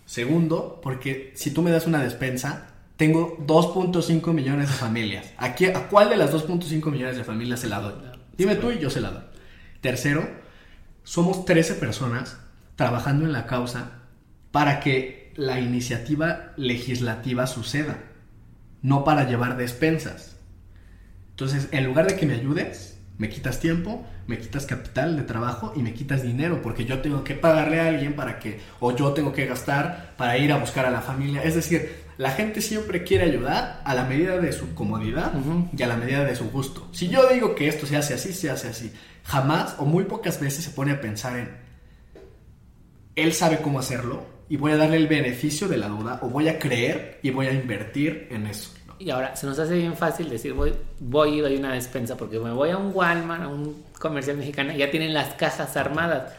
Segundo, porque si tú me das una despensa, tengo 2.5 millones de familias. ¿A, ¿A cuál de las 2.5 millones de familias se la doy? Dime tú y yo se la doy. Tercero, somos 13 personas trabajando en la causa para que la iniciativa legislativa suceda, no para llevar despensas. Entonces, en lugar de que me ayudes, me quitas tiempo, me quitas capital de trabajo y me quitas dinero, porque yo tengo que pagarle a alguien para que, o yo tengo que gastar para ir a buscar a la familia. Es decir, la gente siempre quiere ayudar a la medida de su comodidad y a la medida de su gusto. Si yo digo que esto se hace así, se hace así. Jamás o muy pocas veces se pone a pensar en, él sabe cómo hacerlo y voy a darle el beneficio de la duda o voy a creer y voy a invertir en eso. Y ahora se nos hace bien fácil decir voy, voy y doy una despensa porque me voy a un Walmart, a un comercial mexicano, ya tienen las cajas armadas.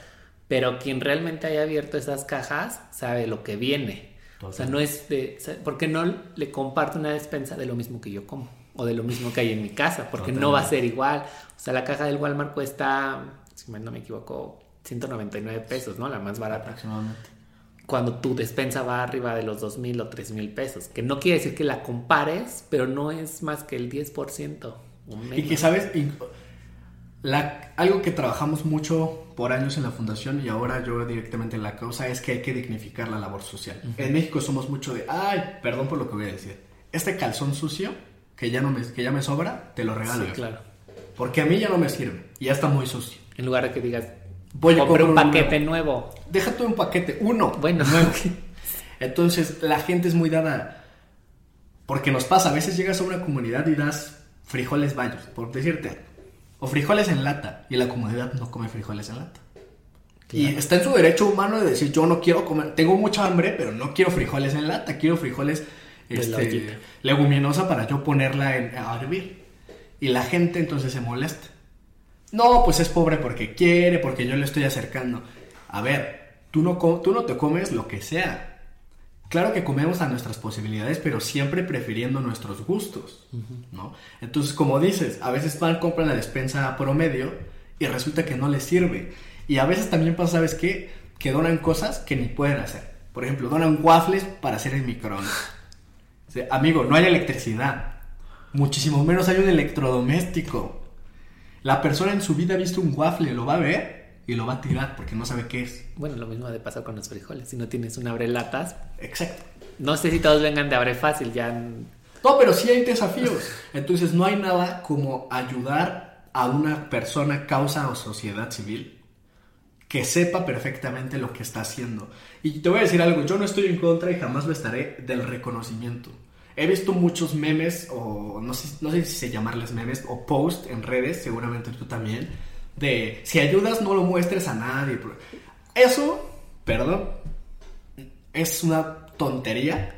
Pero quien realmente haya abierto esas cajas sabe lo que viene. O sea, no es de. ¿Por qué no le comparto una despensa de lo mismo que yo como? O de lo mismo que hay en mi casa, porque no va a ser igual. O sea, la caja del Walmart cuesta, si no me equivoco, 199 pesos, ¿no? La más barata. Cuando tu despensa va arriba de los 2 mil o 3 mil pesos. Que no quiere decir que la compares, pero no es más que el 10%. Y que, ¿sabes? algo que trabajamos mucho por años en la fundación y ahora yo directamente en la causa es que hay que dignificar la labor social. En México somos mucho de, ay, perdón por lo que voy a decir, este calzón sucio que ya no me, que ya me sobra, te lo regalo. Sí, claro. Porque a mí ya no me sirve y ya está muy sucio. En lugar de que digas, voy a comprar un paquete nuevo. Déjate un paquete, uno. Bueno, nuevo. Entonces la gente es muy dada, porque nos pasa, a veces llegas a una comunidad y das frijoles bayos, por decirte o frijoles en lata. Y la comunidad no come frijoles en lata. Y está en su derecho humano de decir, yo no quiero comer, tengo mucha hambre, pero no quiero frijoles en lata, quiero frijoles este, leguminosa para yo ponerla en, a hervir. Y la gente entonces se molesta. No, pues es pobre porque quiere, porque yo le estoy acercando. A ver, tú no, tú no te comes lo que sea. Claro que comemos a nuestras posibilidades, pero siempre prefiriendo nuestros gustos, ¿no? Entonces, como dices, a veces van, compran la despensa promedio y resulta que no les sirve. Y a veces también pasa, ¿sabes qué? Que donan cosas que ni pueden hacer. Por ejemplo, donan waffles para hacer el microondas. amigo, no hay electricidad. Muchísimo menos hay un electrodoméstico. La persona en su vida ha visto un waffle, lo va a ver y lo va a tirar porque no sabe qué es. Bueno, lo mismo de pasar con los frijoles. Si no tienes un abre latas. Exacto. No sé si todos vengan de abre fácil, ya. No, pero sí hay desafíos. Entonces no hay nada como ayudar a una persona, causa o sociedad civil que sepa perfectamente lo que está haciendo. Y te voy a decir algo, yo no estoy en contra y jamás lo estaré del reconocimiento. He visto muchos memes, o no sé, no sé si se llamarles memes, o post en redes, seguramente tú también, de si ayudas no lo muestres a nadie. Eso, perdón, es una tontería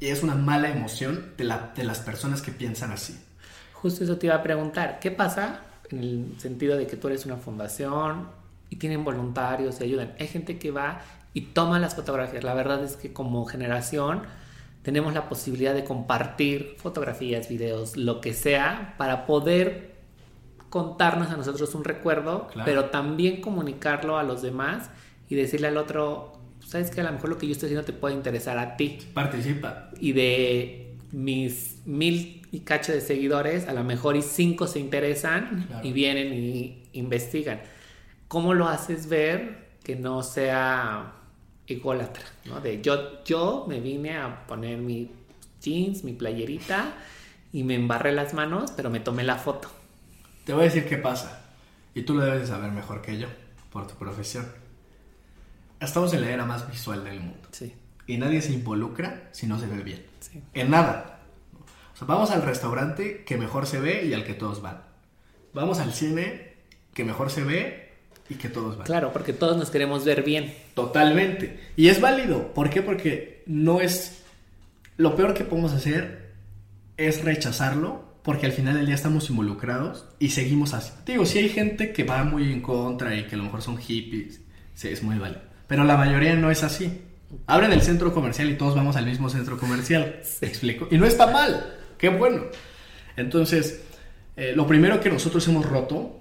y es una mala emoción de, la, de las personas que piensan así. Justo eso te iba a preguntar, ¿qué pasa en el sentido de que tú eres una fundación y tienen voluntarios y ayudan? Hay gente que va y toma las fotografías. La verdad es que como generación tenemos la posibilidad de compartir fotografías, videos, lo que sea, para poder contarnos a nosotros un recuerdo, pero también comunicarlo a los demás y decirle al otro, sabes que a lo mejor lo que yo estoy haciendo te puede interesar a ti. Participa. Y de mis mil y cacho de seguidores, a lo mejor y cinco se interesan y vienen y investigan. ¿Cómo lo haces ver que no sea ególatra? ¿no? De yo, yo me vine a poner mi jeans, mi playerita y me embarré las manos, pero me tomé la foto. Te voy a decir qué pasa. Y tú lo debes de saber mejor que yo, por tu profesión. Estamos en la era más visual del mundo. Sí. Y nadie se involucra si no se ve bien. Sí. En nada. O sea, vamos al restaurante que mejor se ve y al que todos van. Vamos al cine que mejor se ve y que todos van. Claro, porque todos nos queremos ver bien. Totalmente. Y es válido. ¿Por qué? Porque no es... Lo peor que podemos hacer es rechazarlo porque al final del día estamos involucrados y seguimos así. Digo, si hay gente que va muy en contra y que a lo mejor son hippies, sí, es muy válido. Pero la mayoría no es así. Abren el centro comercial y todos vamos al mismo centro comercial. ¿Me explico? Y no está mal. Qué bueno. Entonces, eh, lo primero que nosotros hemos roto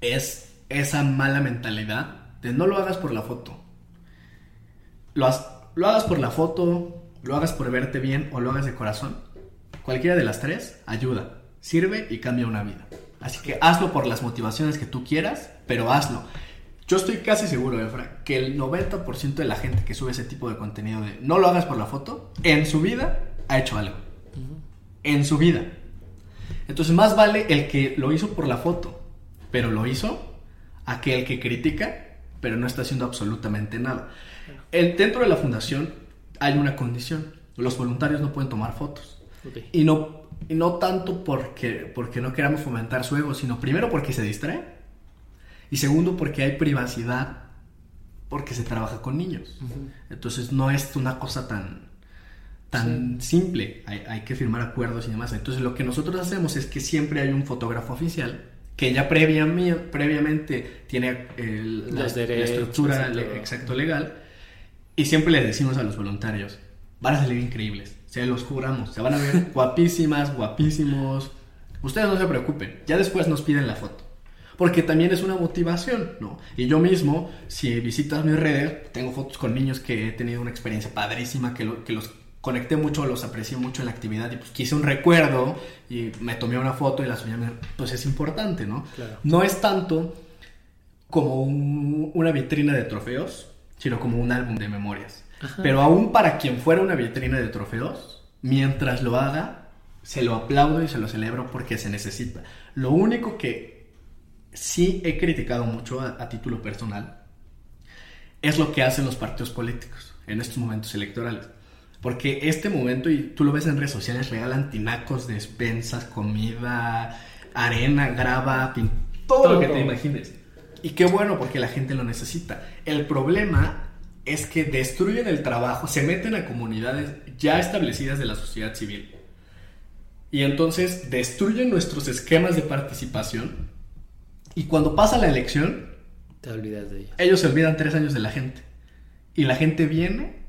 es esa mala mentalidad de no lo hagas por la foto. Lo, lo hagas por la foto, lo hagas por verte bien o lo hagas de corazón. Cualquiera de las tres ayuda, sirve y cambia una vida. Así que hazlo por las motivaciones que tú quieras, pero hazlo. Yo estoy casi seguro, Efra, que el 90% de la gente que sube ese tipo de contenido de no lo hagas por la foto, en su vida ha hecho algo. En su vida. Entonces más vale el que lo hizo por la foto, pero lo hizo, a que el que critica, pero no está haciendo absolutamente nada. El, dentro de la fundación hay una condición. Los voluntarios no pueden tomar fotos. Y, no, y no tanto porque, porque no queramos fomentar su ego, sino primero porque se distrae. Y segundo porque hay privacidad porque se trabaja con niños. Entonces no es una cosa tan, tan simple. Hay, hay, que firmar acuerdos y demás. Entonces lo que nosotros hacemos es que siempre hay un fotógrafo oficial que ya previamente tiene la, estructura exacto legal y siempre les decimos a los voluntarios, van a salir increíbles, se los juramos, se van a ver guapísimas, guapísimos. Ustedes no se preocupen, ya después nos piden la foto. Porque también es una motivación, ¿no? Y yo mismo, si visitas mis redes, tengo fotos con niños que he tenido una experiencia padrísima, que, que los conecté mucho, los aprecié mucho en la actividad y pues quise un recuerdo y me tomé una foto y la subí pues es importante, ¿no? No es tanto como una vitrina de trofeos, sino como un álbum de memorias. Pero aún para quien fuera una vitrina de trofeos, mientras lo haga, se lo aplaudo y se lo celebro porque se necesita. Lo único que sí he criticado mucho a título personal es lo que hacen los partidos políticos en estos momentos electorales porque este momento, y tú lo ves en redes sociales, regalan tinacos, despensas, comida, arena, grava, todo, lo que te imagines. Y qué bueno, porque la gente lo necesita. El problema es que destruyen el trabajo, se meten a comunidades ya establecidas de la sociedad civil. Y entonces destruyen nuestros esquemas de participación. Y cuando pasa la elección, te olvidas de ellos. Ellos se olvidan tres años de la gente. Y la gente viene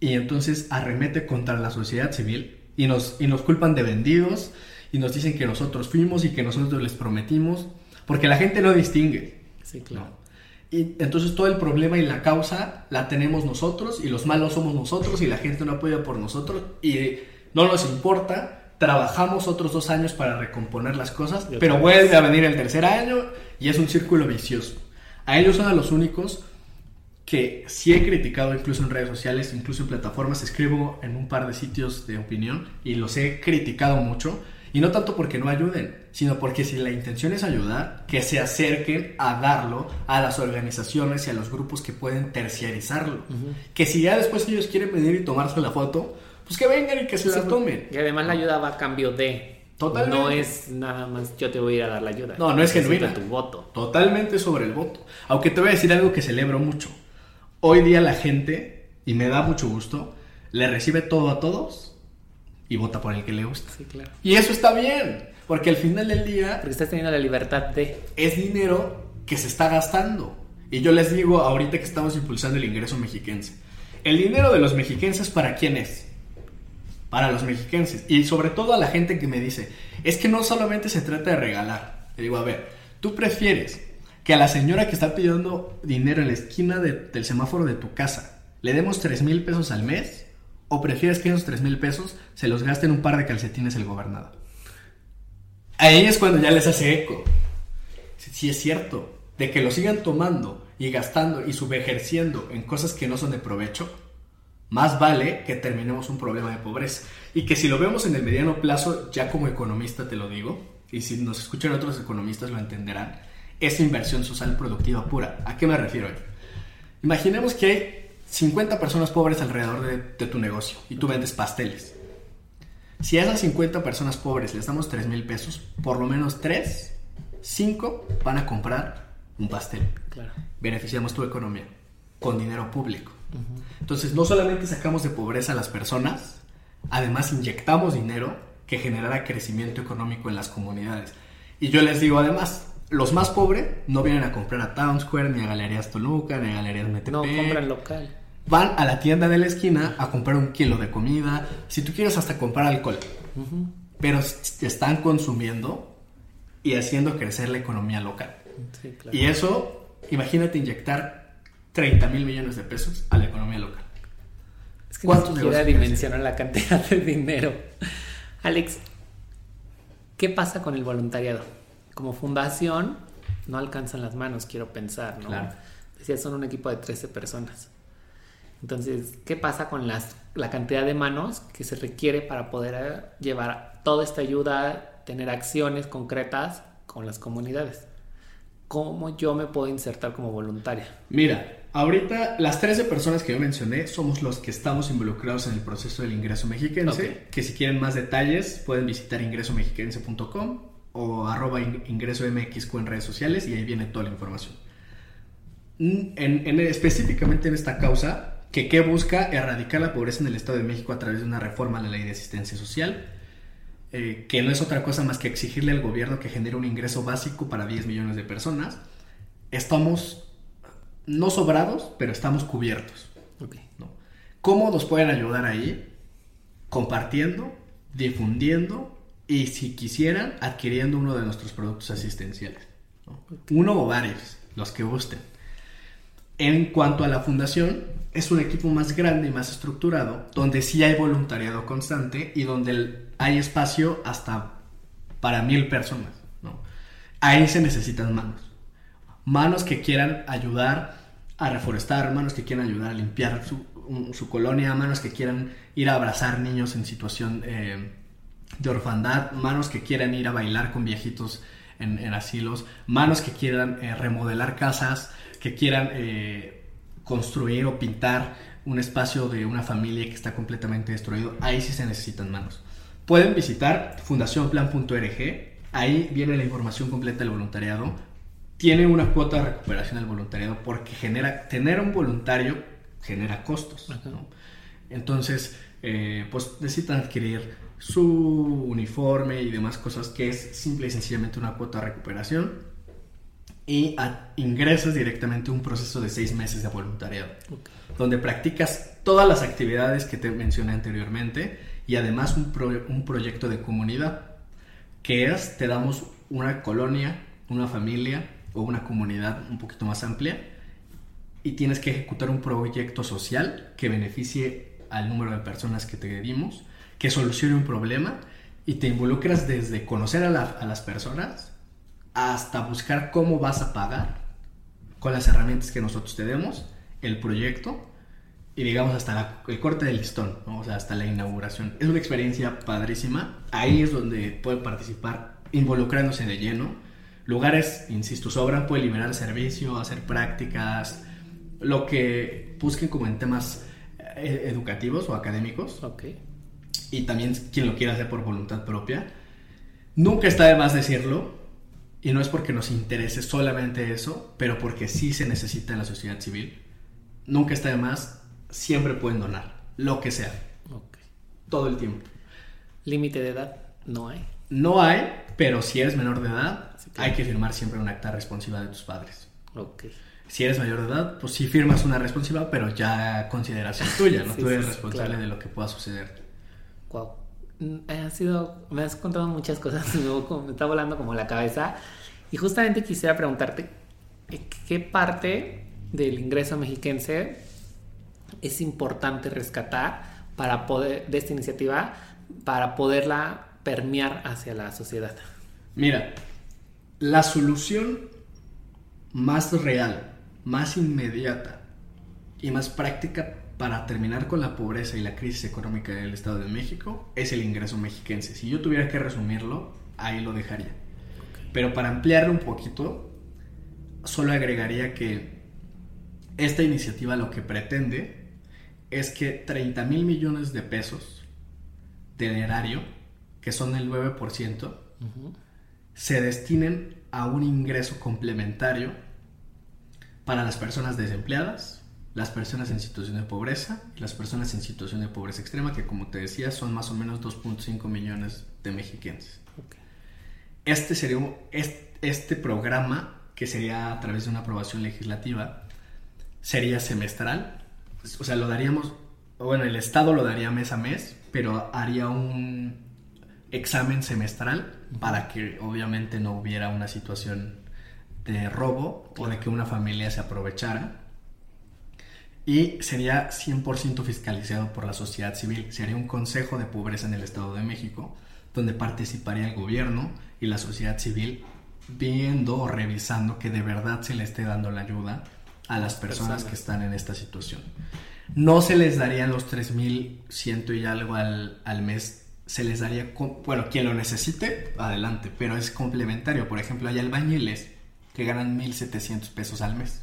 y entonces arremete contra la sociedad civil y nos, y nos culpan de vendidos y nos dicen que nosotros fuimos y que nosotros les prometimos, porque la gente no distingue. Sí, claro. Y entonces todo el problema y la causa la tenemos nosotros y los malos somos nosotros y la gente no apoya por nosotros y no nos importa, trabajamos otros dos años para recomponer las cosas, pero vuelve a venir el tercer año y es un círculo vicioso. A ellos son a los únicos que sí he criticado incluso en redes sociales, incluso en plataformas, escribo en un par de sitios de opinión y los he criticado mucho. Y no tanto porque no ayuden, sino porque si la intención es ayudar, que se acerquen a darlo a las organizaciones y a los grupos que pueden terciarizarlo. Que si ya después ellos quieren venir y tomarse la foto, pues que vengan y que se la tomen. Y además la ayuda va a cambio de... Totalmente. No es nada más yo te voy a ir a dar la ayuda. No, no es genuina. tu voto. Totalmente sobre el voto. Aunque te voy a decir algo que celebro mucho hoy día la gente, y me da mucho gusto, le recibe todo a todos y vota por el que le gusta. Sí, claro. Y eso está bien, porque al final del día... Porque estás teniendo la libertad de... Es dinero que se está gastando. Y yo les digo ahorita que estamos impulsando el ingreso mexiquense. El dinero de los mexiquenses, ¿para quién es? Para los mexiquenses. Y sobre todo a la gente que me dice, es que no solamente se trata de regalar. Le digo, a ver, ¿tú prefieres que a la señora que está pidiendo dinero en la esquina del semáforo de tu casa le demos 3 mil pesos al mes? ¿O prefieres que esos 3 mil pesos se los gaste en un par de calcetines el gobernador? Ahí es cuando ya les hace eco. Si es cierto, de que lo sigan tomando y gastando y subejerciendo en cosas que no son de provecho, más vale que terminemos un problema de pobreza. Y que si lo vemos en el mediano plazo, ya como economista te lo digo, y si nos escuchan otros economistas lo entenderán, es inversión social productiva pura. ¿A qué me refiero? Imaginemos que hay 50 personas pobres alrededor de, tu negocio y tú vendes pasteles. Si a esas 50 personas pobres les damos 3 mil pesos, por lo menos 3, 5 van a comprar un pastel. Beneficiamos tu economía con dinero público. Entonces, no solamente sacamos de pobreza a las personas, además inyectamos dinero que generara crecimiento económico en las comunidades. Y yo les digo además, los más pobres no vienen a comprar a Town Square, ni a Galerías Toluca, ni a Galerías MTP. No, compran local. Van a la tienda de la esquina a comprar un kilo de comida, si tú quieres hasta comprar alcohol. Pero están consumiendo y haciendo crecer la economía local. Y eso, imagínate inyectar 30 mil millones de pesos a la economía local. Es que ¿Cuántos siquiera dimensionan la cantidad de dinero. Alex, ¿qué pasa con el voluntariado? Como fundación, no alcanzan las manos, quiero pensar, ¿no? Claro. Decía, son un equipo de 13 personas. Entonces, ¿qué pasa con las, la cantidad de manos que se requiere para poder eh, llevar toda esta ayuda, tener acciones concretas con las comunidades? ¿Cómo yo me puedo insertar como voluntaria? Mira, ahorita las 13 personas que yo mencioné somos los que estamos involucrados en el proceso del ingreso mexiquense. Que si quieren más detalles pueden visitar ingresomexiquense.com o arroba ingreso MX en redes sociales y ahí viene toda la información. En, específicamente en esta causa, que ¿qué busca erradicar la pobreza en el Estado de México a través de una reforma a la ley de asistencia social, eh, que no es otra cosa más que exigirle al gobierno que genere un ingreso básico para 10 millones de personas. Estamos no sobrados, pero estamos cubiertos. ¿Cómo nos pueden ayudar ahí? Compartiendo, difundiendo y si quisieran, adquiriendo uno de nuestros productos asistenciales. Uno o varios, los que gusten. En cuanto a la fundación, es un equipo más grande y más estructurado, donde sí hay voluntariado constante y donde hay espacio hasta para mil personas. Ahí se necesitan manos. Manos que quieran ayudar a reforestar, manos que quieran ayudar a limpiar su, colonia, manos que quieran ir a abrazar niños en situación eh, de orfandad, manos que quieran ir a bailar con viejitos en, asilos, manos que quieran eh, remodelar casas, que quieran eh, construir o pintar un espacio de una familia que está completamente destruido, ahí sí se necesitan manos. Pueden visitar fundacionplan.org, ahí viene la información completa del voluntariado, tiene una cuota de recuperación del voluntariado porque genera, tener un voluntario genera costos. Entonces, eh, pues necesitan adquirir su uniforme y demás cosas que es simple y sencillamente una cuota de recuperación y ingresas directamente a un proceso de seis meses de voluntariado, donde practicas todas las actividades que te mencioné anteriormente y además un, un proyecto de comunidad, que es, te damos una colonia, una familia, o una comunidad un poquito más amplia y tienes que ejecutar un proyecto social que beneficie al número de personas que te dimos, que solucione un problema y te involucras desde conocer a, las personas hasta buscar cómo vas a pagar con las herramientas que nosotros te demos el proyecto y digamos hasta el corte del listón, o sea, hasta la inauguración. Es una experiencia padrísima. Ahí es donde puede participar involucrándose de lleno lugares, insisto, sobran, puede liberar servicio, hacer prácticas, lo que busquen como en temas eh, educativos o académicos. Ok. Y también quien lo quiera hacer por voluntad propia. Nunca está de más decirlo, y no es porque nos interese solamente eso, pero porque sí se necesita en la sociedad civil. Nunca está de más, siempre pueden donar, lo que sea. Ok. Todo el tiempo. ¿Límite de edad? No hay. No hay, pero si eres menor de edad, hay que firmar siempre un acta responsiva de tus padres. Ok. Si eres mayor de edad, pues sí firmas una responsiva, pero ya consideración tuya, ¿no? Tú eres responsable de lo que pueda suceder. Wow. Mm, sido, me has contado muchas cosas, me está volando como la cabeza. Y justamente quisiera preguntarte, ¿qué parte del ingreso mexiquense es importante rescatar para poder, de esta iniciativa, para poderla permear hacia la sociedad? Mira, la solución más real, más inmediata y más práctica para terminar con la pobreza y la crisis económica del Estado de México es el ingreso mexiquense. Si yo tuviera que resumirlo, ahí lo dejaría. Pero para ampliarlo un poquito, solo agregaría que esta iniciativa lo que pretende es que 30 mil millones de pesos del erario que son el 9%, se destinen a un ingreso complementario para las personas desempleadas las personas en situación de pobreza y las personas en situación de pobreza extrema, que como te decía son más o menos 2.5 millones de mexicanos. Este sería este, programa, que sería a través de una aprobación legislativa, sería semestral. O sea, lo daríamos, bueno, el Estado lo daría mes a mes, pero haría un examen semestral para que obviamente no hubiera una situación de robo o de que una familia se aprovechara y sería 100% fiscalizado por la sociedad civil. Sería un consejo de pobreza en el Estado de México, donde participaría el gobierno y la sociedad civil viendo o revisando que de verdad se le esté dando la ayuda a las personas, que están en esta situación. No se les darían los 3.100 y algo al, al mes, se les daría, bueno, quien lo necesite, adelante, pero es complementario. Por ejemplo, hay albañiles que ganan 1.700 pesos al mes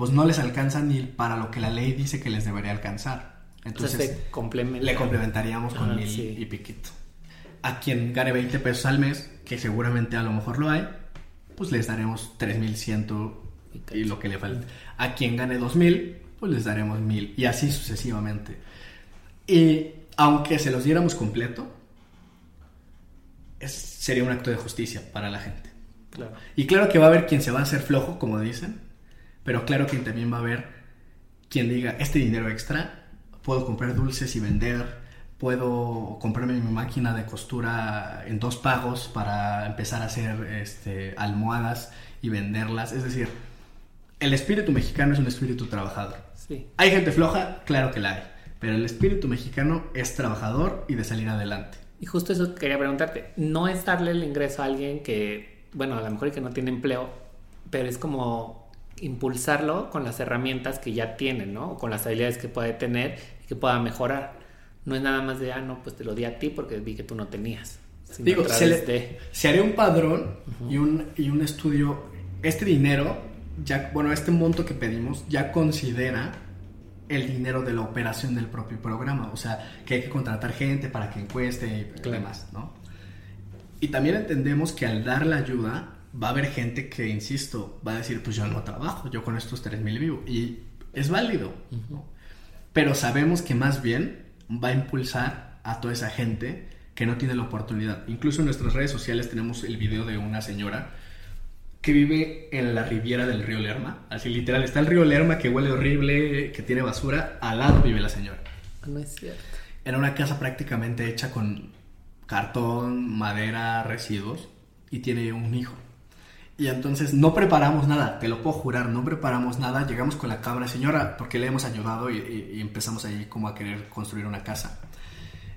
pues no les alcanza ni para lo que la ley dice que les debería alcanzar. Entonces, le complementaríamos con mil y piquito. A quien gane 20 pesos al mes, que seguramente a lo mejor lo hay, pues les daremos 3100 y, y lo que le falta. A quien gane 2000, pues les daremos 1000 y así sucesivamente. Y aunque se los diéramos completo, sería un acto de justicia para la gente. Y claro que va a haber quien se va a hacer flojo, como dicen, pero claro que también va a haber quien diga, este dinero extra, puedo comprar dulces y vender, puedo comprarme mi máquina de costura en dos pagos para empezar a hacer este, almohadas y venderlas. Es decir, el espíritu mexicano es un espíritu trabajador. Sí. ¿Hay gente floja? Claro que la hay. Pero el espíritu mexicano es trabajador y de salir adelante. Y justo eso quería preguntarte. No es darle el ingreso a alguien que, bueno, a lo mejor que no tiene empleo, pero es como impulsarlo con las herramientas que ya tiene, ¿no? O con las habilidades que puede tener y que pueda mejorar. No es nada más de, ah, no, pues te lo di a ti porque vi que tú no tenías. Digo, se, se, haría un padrón y, un, y un estudio. Este dinero, ya, bueno, este monto que pedimos ya considera el dinero de la operación del propio programa. O sea, que hay que contratar gente para que encueste y demás, ¿no? Y también entendemos que al dar la ayuda, va a haber gente que, insisto, va a decir, pues yo no trabajo, yo con estos 3.000 vivo. Y es válido. Pero sabemos que más bien va a impulsar a toda esa gente que no tiene la oportunidad. Incluso en nuestras redes sociales tenemos el video de una señora que vive en la riviera del río Lerma. Así literal, está el río Lerma que huele horrible, que tiene basura. Al lado vive la señora. No es cierto. En una casa prácticamente hecha con cartón, madera, residuos. Y tiene un hijo. Y entonces no preparamos nada, te lo puedo jurar, no preparamos nada. Llegamos con la cabra, señora, porque le hemos ayudado y, empezamos ahí como a querer construir una casa.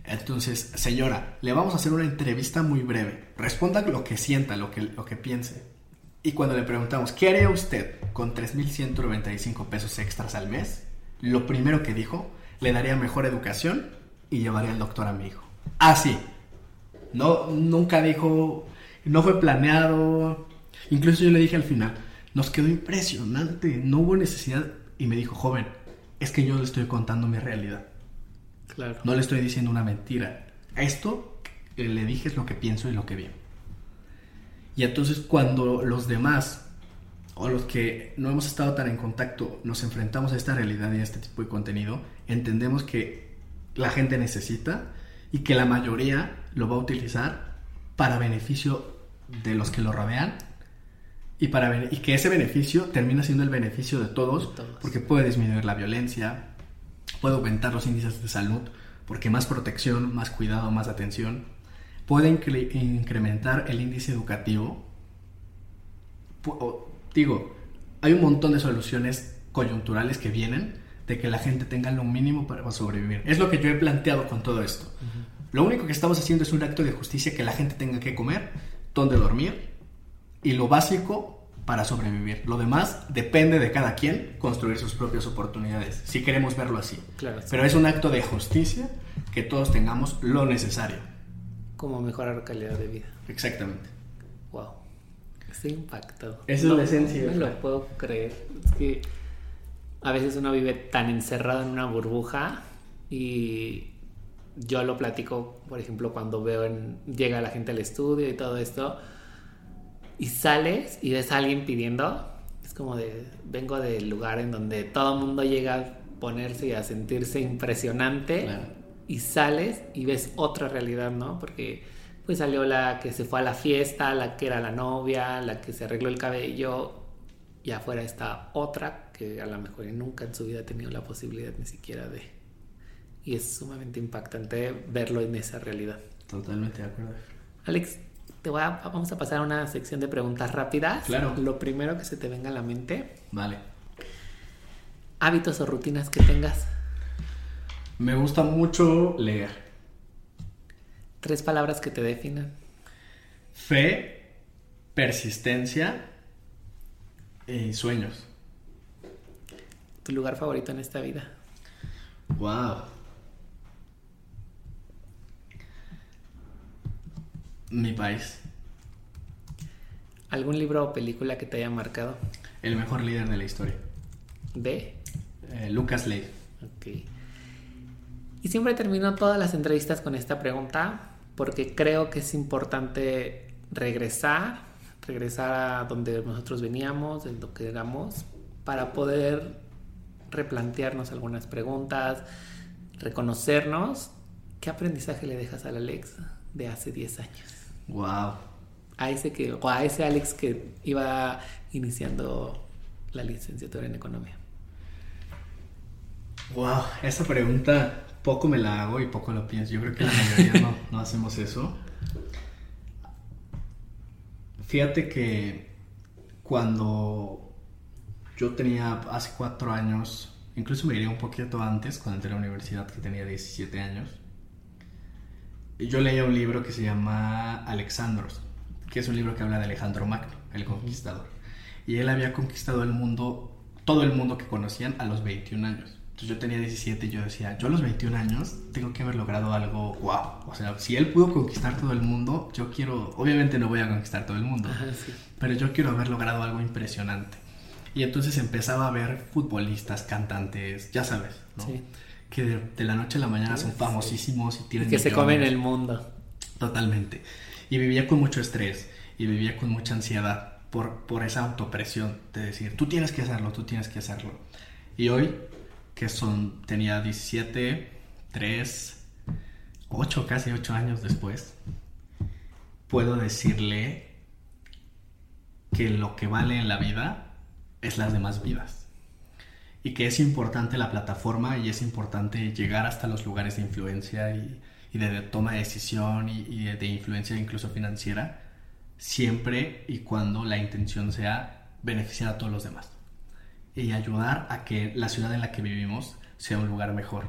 Entonces, señora, le vamos a hacer una entrevista muy breve. Responda lo que sienta, lo que, lo que piense. Y cuando le preguntamos, ¿qué haría usted con 3.195 pesos extras al mes? Lo primero que dijo, le daría mejor educación y llevaría al doctor a mi hijo. Así. no, nunca dijo, no fue planeado, Incluso yo le dije al final, nos quedó impresionante, no hubo necesidad. Y me dijo, joven, es que yo le estoy contando mi realidad. Claro. No le estoy diciendo una mentira. Esto le dije es lo que pienso y lo que veo. Y entonces cuando los demás o los que no hemos estado tan en contacto nos enfrentamos a esta realidad y a este tipo de contenido, entendemos que la gente necesita y que la mayoría lo va a utilizar para beneficio de los que lo rodean y, para, y que ese beneficio termina siendo el beneficio de todos, porque puede disminuir la violencia, puede aumentar los índices de salud, porque más protección, más cuidado, más atención, puede incrementar el índice educativo. digo, hay un montón de soluciones coyunturales que vienen de que la gente tenga lo mínimo para sobrevivir. Es lo que yo he planteado con todo esto. Lo único que estamos haciendo es un acto de justicia que la gente tenga que comer, donde dormir y lo básico para sobrevivir. Lo demás depende de cada quien construir sus propias oportunidades, si queremos verlo así. Pero es un acto de justicia que todos tengamos lo necesario. Como mejorar calidad de vida. Exactamente. Wow. Estoy impactado. Esa es la esencia. No me lo puedo creer. Es que a veces uno vive tan encerrado en una burbuja y yo lo platico, por ejemplo, cuando veo en, llega la gente al estudio y todo esto y sales y ves a alguien pidiendo, Es como de, vengo del lugar en donde todo el mundo llega a ponerse y a sentirse impresionante Claro. y sales y ves otra realidad, ¿no? Porque pues salió la que se fue a la fiesta, la que era la novia, la que se arregló el cabello y afuera está otra que a lo mejor nunca en su vida ha tenido la posibilidad ni siquiera de... Y es sumamente impactante verlo en esa realidad. Totalmente de acuerdo. Alex, te voy a- vamos a pasar a una sección de preguntas rápidas. Claro. Lo primero que se te venga a la mente, Vale. hábitos o rutinas que tengas. Me gusta mucho leer. Tres palabras que te definan. Fe, persistencia y sueños. Tu lugar favorito en esta vida. Wow. Mi país. ¿Algún libro o película que te haya marcado? El mejor líder de la historia. De. Eh, Lucas Leigh. Ok. Y siempre termino todas las entrevistas con esta pregunta porque creo que es importante regresar, regresar a donde nosotros veníamos, de lo que éramos, para poder replantearnos algunas preguntas, reconocernos. ¿Qué aprendizaje le dejas al Alex de hace 10 años? Wow. A ese, que, o a ese Alex que iba iniciando la licenciatura en economía. Wow. Esa pregunta poco me la hago y poco lo pienso. Yo creo que la mayoría no, no hacemos eso. Fíjate que cuando yo tenía hace cuatro años, incluso me diría un poquito antes, cuando entré a la universidad, que tenía 17 años, yo leía un libro que se llama Alexandros, que es un libro que habla de Alejandro Magno, el conquistador. Y él había conquistado el mundo, todo el mundo que conocían a los 21 años. Entonces yo tenía 17 y yo decía, yo a los 21 años tengo que haber logrado algo wow. O sea, si él pudo conquistar todo el mundo, yo quiero, obviamente no voy a conquistar todo el mundo, Ajá, sí. pero yo quiero haber logrado algo impresionante. Y entonces empezaba a ver futbolistas, cantantes, ya sabes, ¿no? Sí. Que de, de la noche a la mañana son Sí. famosísimos y tienen que se millones. comen el mundo. Totalmente. Y vivía con mucho estrés y vivía con mucha ansiedad por, por esa autopresión de decir, tú tienes que hacerlo, tú tienes que hacerlo. Y hoy, que son, tenía 17, 3, 8, casi 8 años después, puedo decirle que lo que vale en la vida es las demás vidas. Y que es importante la plataforma y es importante llegar hasta los lugares de influencia y, y de, toma de decisión y, y de, de influencia incluso financiera, siempre y cuando la intención sea beneficiar a todos los demás y ayudar a que la ciudad en la que vivimos sea un lugar mejor.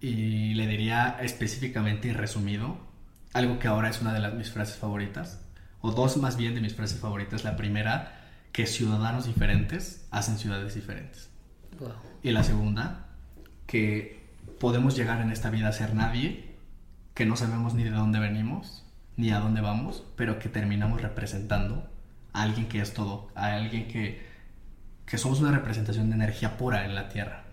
Y le diría específicamente y resumido algo que ahora es una de las mis frases favoritas, o dos más bien de mis frases favoritas. La primera, que ciudadanos diferentes hacen ciudades diferentes. Y la segunda, que podemos llegar en esta vida a ser nadie, que no sabemos ni de dónde venimos, ni a dónde vamos, pero que terminamos representando a alguien que es todo, a alguien que, que somos una representación de energía pura en la Tierra.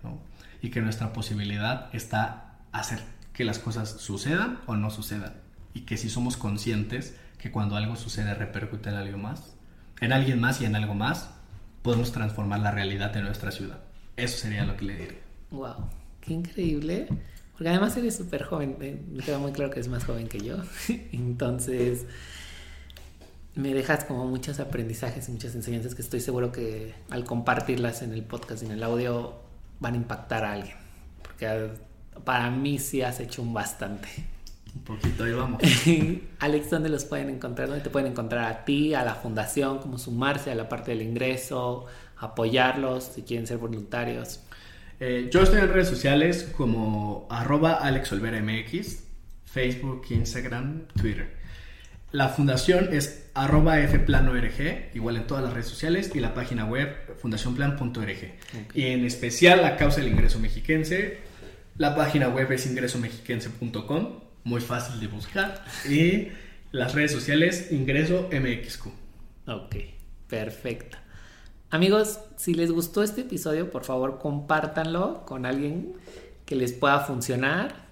Y que nuestra posibilidad está hacer que las cosas sucedan o no sucedan. Y que si somos conscientes que cuando algo sucede repercute en algo más, en alguien más y en algo más, podemos transformar la realidad de nuestra ciudad. Eso sería lo que le diría. Wow, qué increíble. Porque además eres súper joven. eh, Me queda muy claro que es más joven que yo. Entonces, me dejas como muchos aprendizajes y muchas enseñanzas que estoy seguro que al compartirlas en el podcast y en el audio van a impactar a alguien. Porque para mí sí has hecho un bastante. Un poquito, ahí vamos. Alex, ¿dónde los pueden encontrar? ¿Dónde te pueden encontrar a ti, a la fundación? ¿Cómo sumarse a la parte del ingreso? Apoyarlos si quieren ser voluntarios. Eh, yo estoy en redes sociales como arroba alexolveramx, Facebook, Instagram, Twitter. La fundación es arroba fplanorg, igual en todas las redes sociales, y la página web fundacionplan.org. Y en especial la causa del ingreso mexiquense, la página web es ingresomexiquense.com, muy fácil de buscar, y las redes sociales ingreso MXQ. Ok, perfecto. Amigos, si les gustó este episodio, por favor compártanlo con alguien que les pueda funcionar.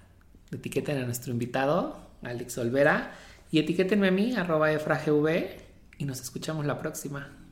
Etiqueten a nuestro invitado, Alex Olvera, y etiquétenme a mí, arroba efragv, y nos escuchamos la próxima.